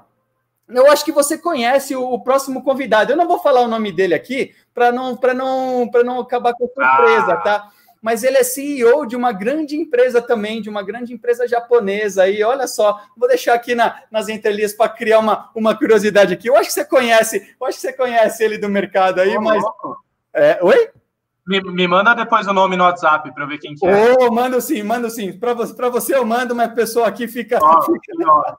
eu acho que você conhece o, o, próximo convidado. Eu não vou falar o nome dele aqui para não para não para não acabar com a surpresa, ah. tá? mas ele é CEO de uma grande empresa também, de uma grande empresa japonesa. E olha só, vou deixar aqui na, nas entrelinhas para criar uma, uma curiosidade aqui. Eu acho que você conhece, eu acho que você conhece ele do mercado aí, mas. É, oi? Me, me, manda depois o nome no WhatsApp para eu ver quem que é. Oh, mando sim, mando sim. Para você, você eu mando, mas a pessoa aqui fica. Oh, *laughs* fica...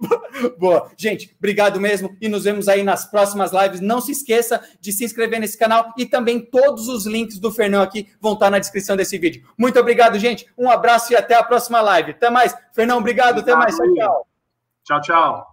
*laughs* Boa. Gente, obrigado mesmo. E nos vemos aí nas próximas lives. Não se esqueça de se inscrever nesse canal e também todos os links do Fernão aqui vão estar na descrição desse vídeo. Muito obrigado, gente. Um abraço e até a próxima live. Até mais. Fernão, obrigado. obrigado. Até mais. Tchau, tchau. Tchau, tchau.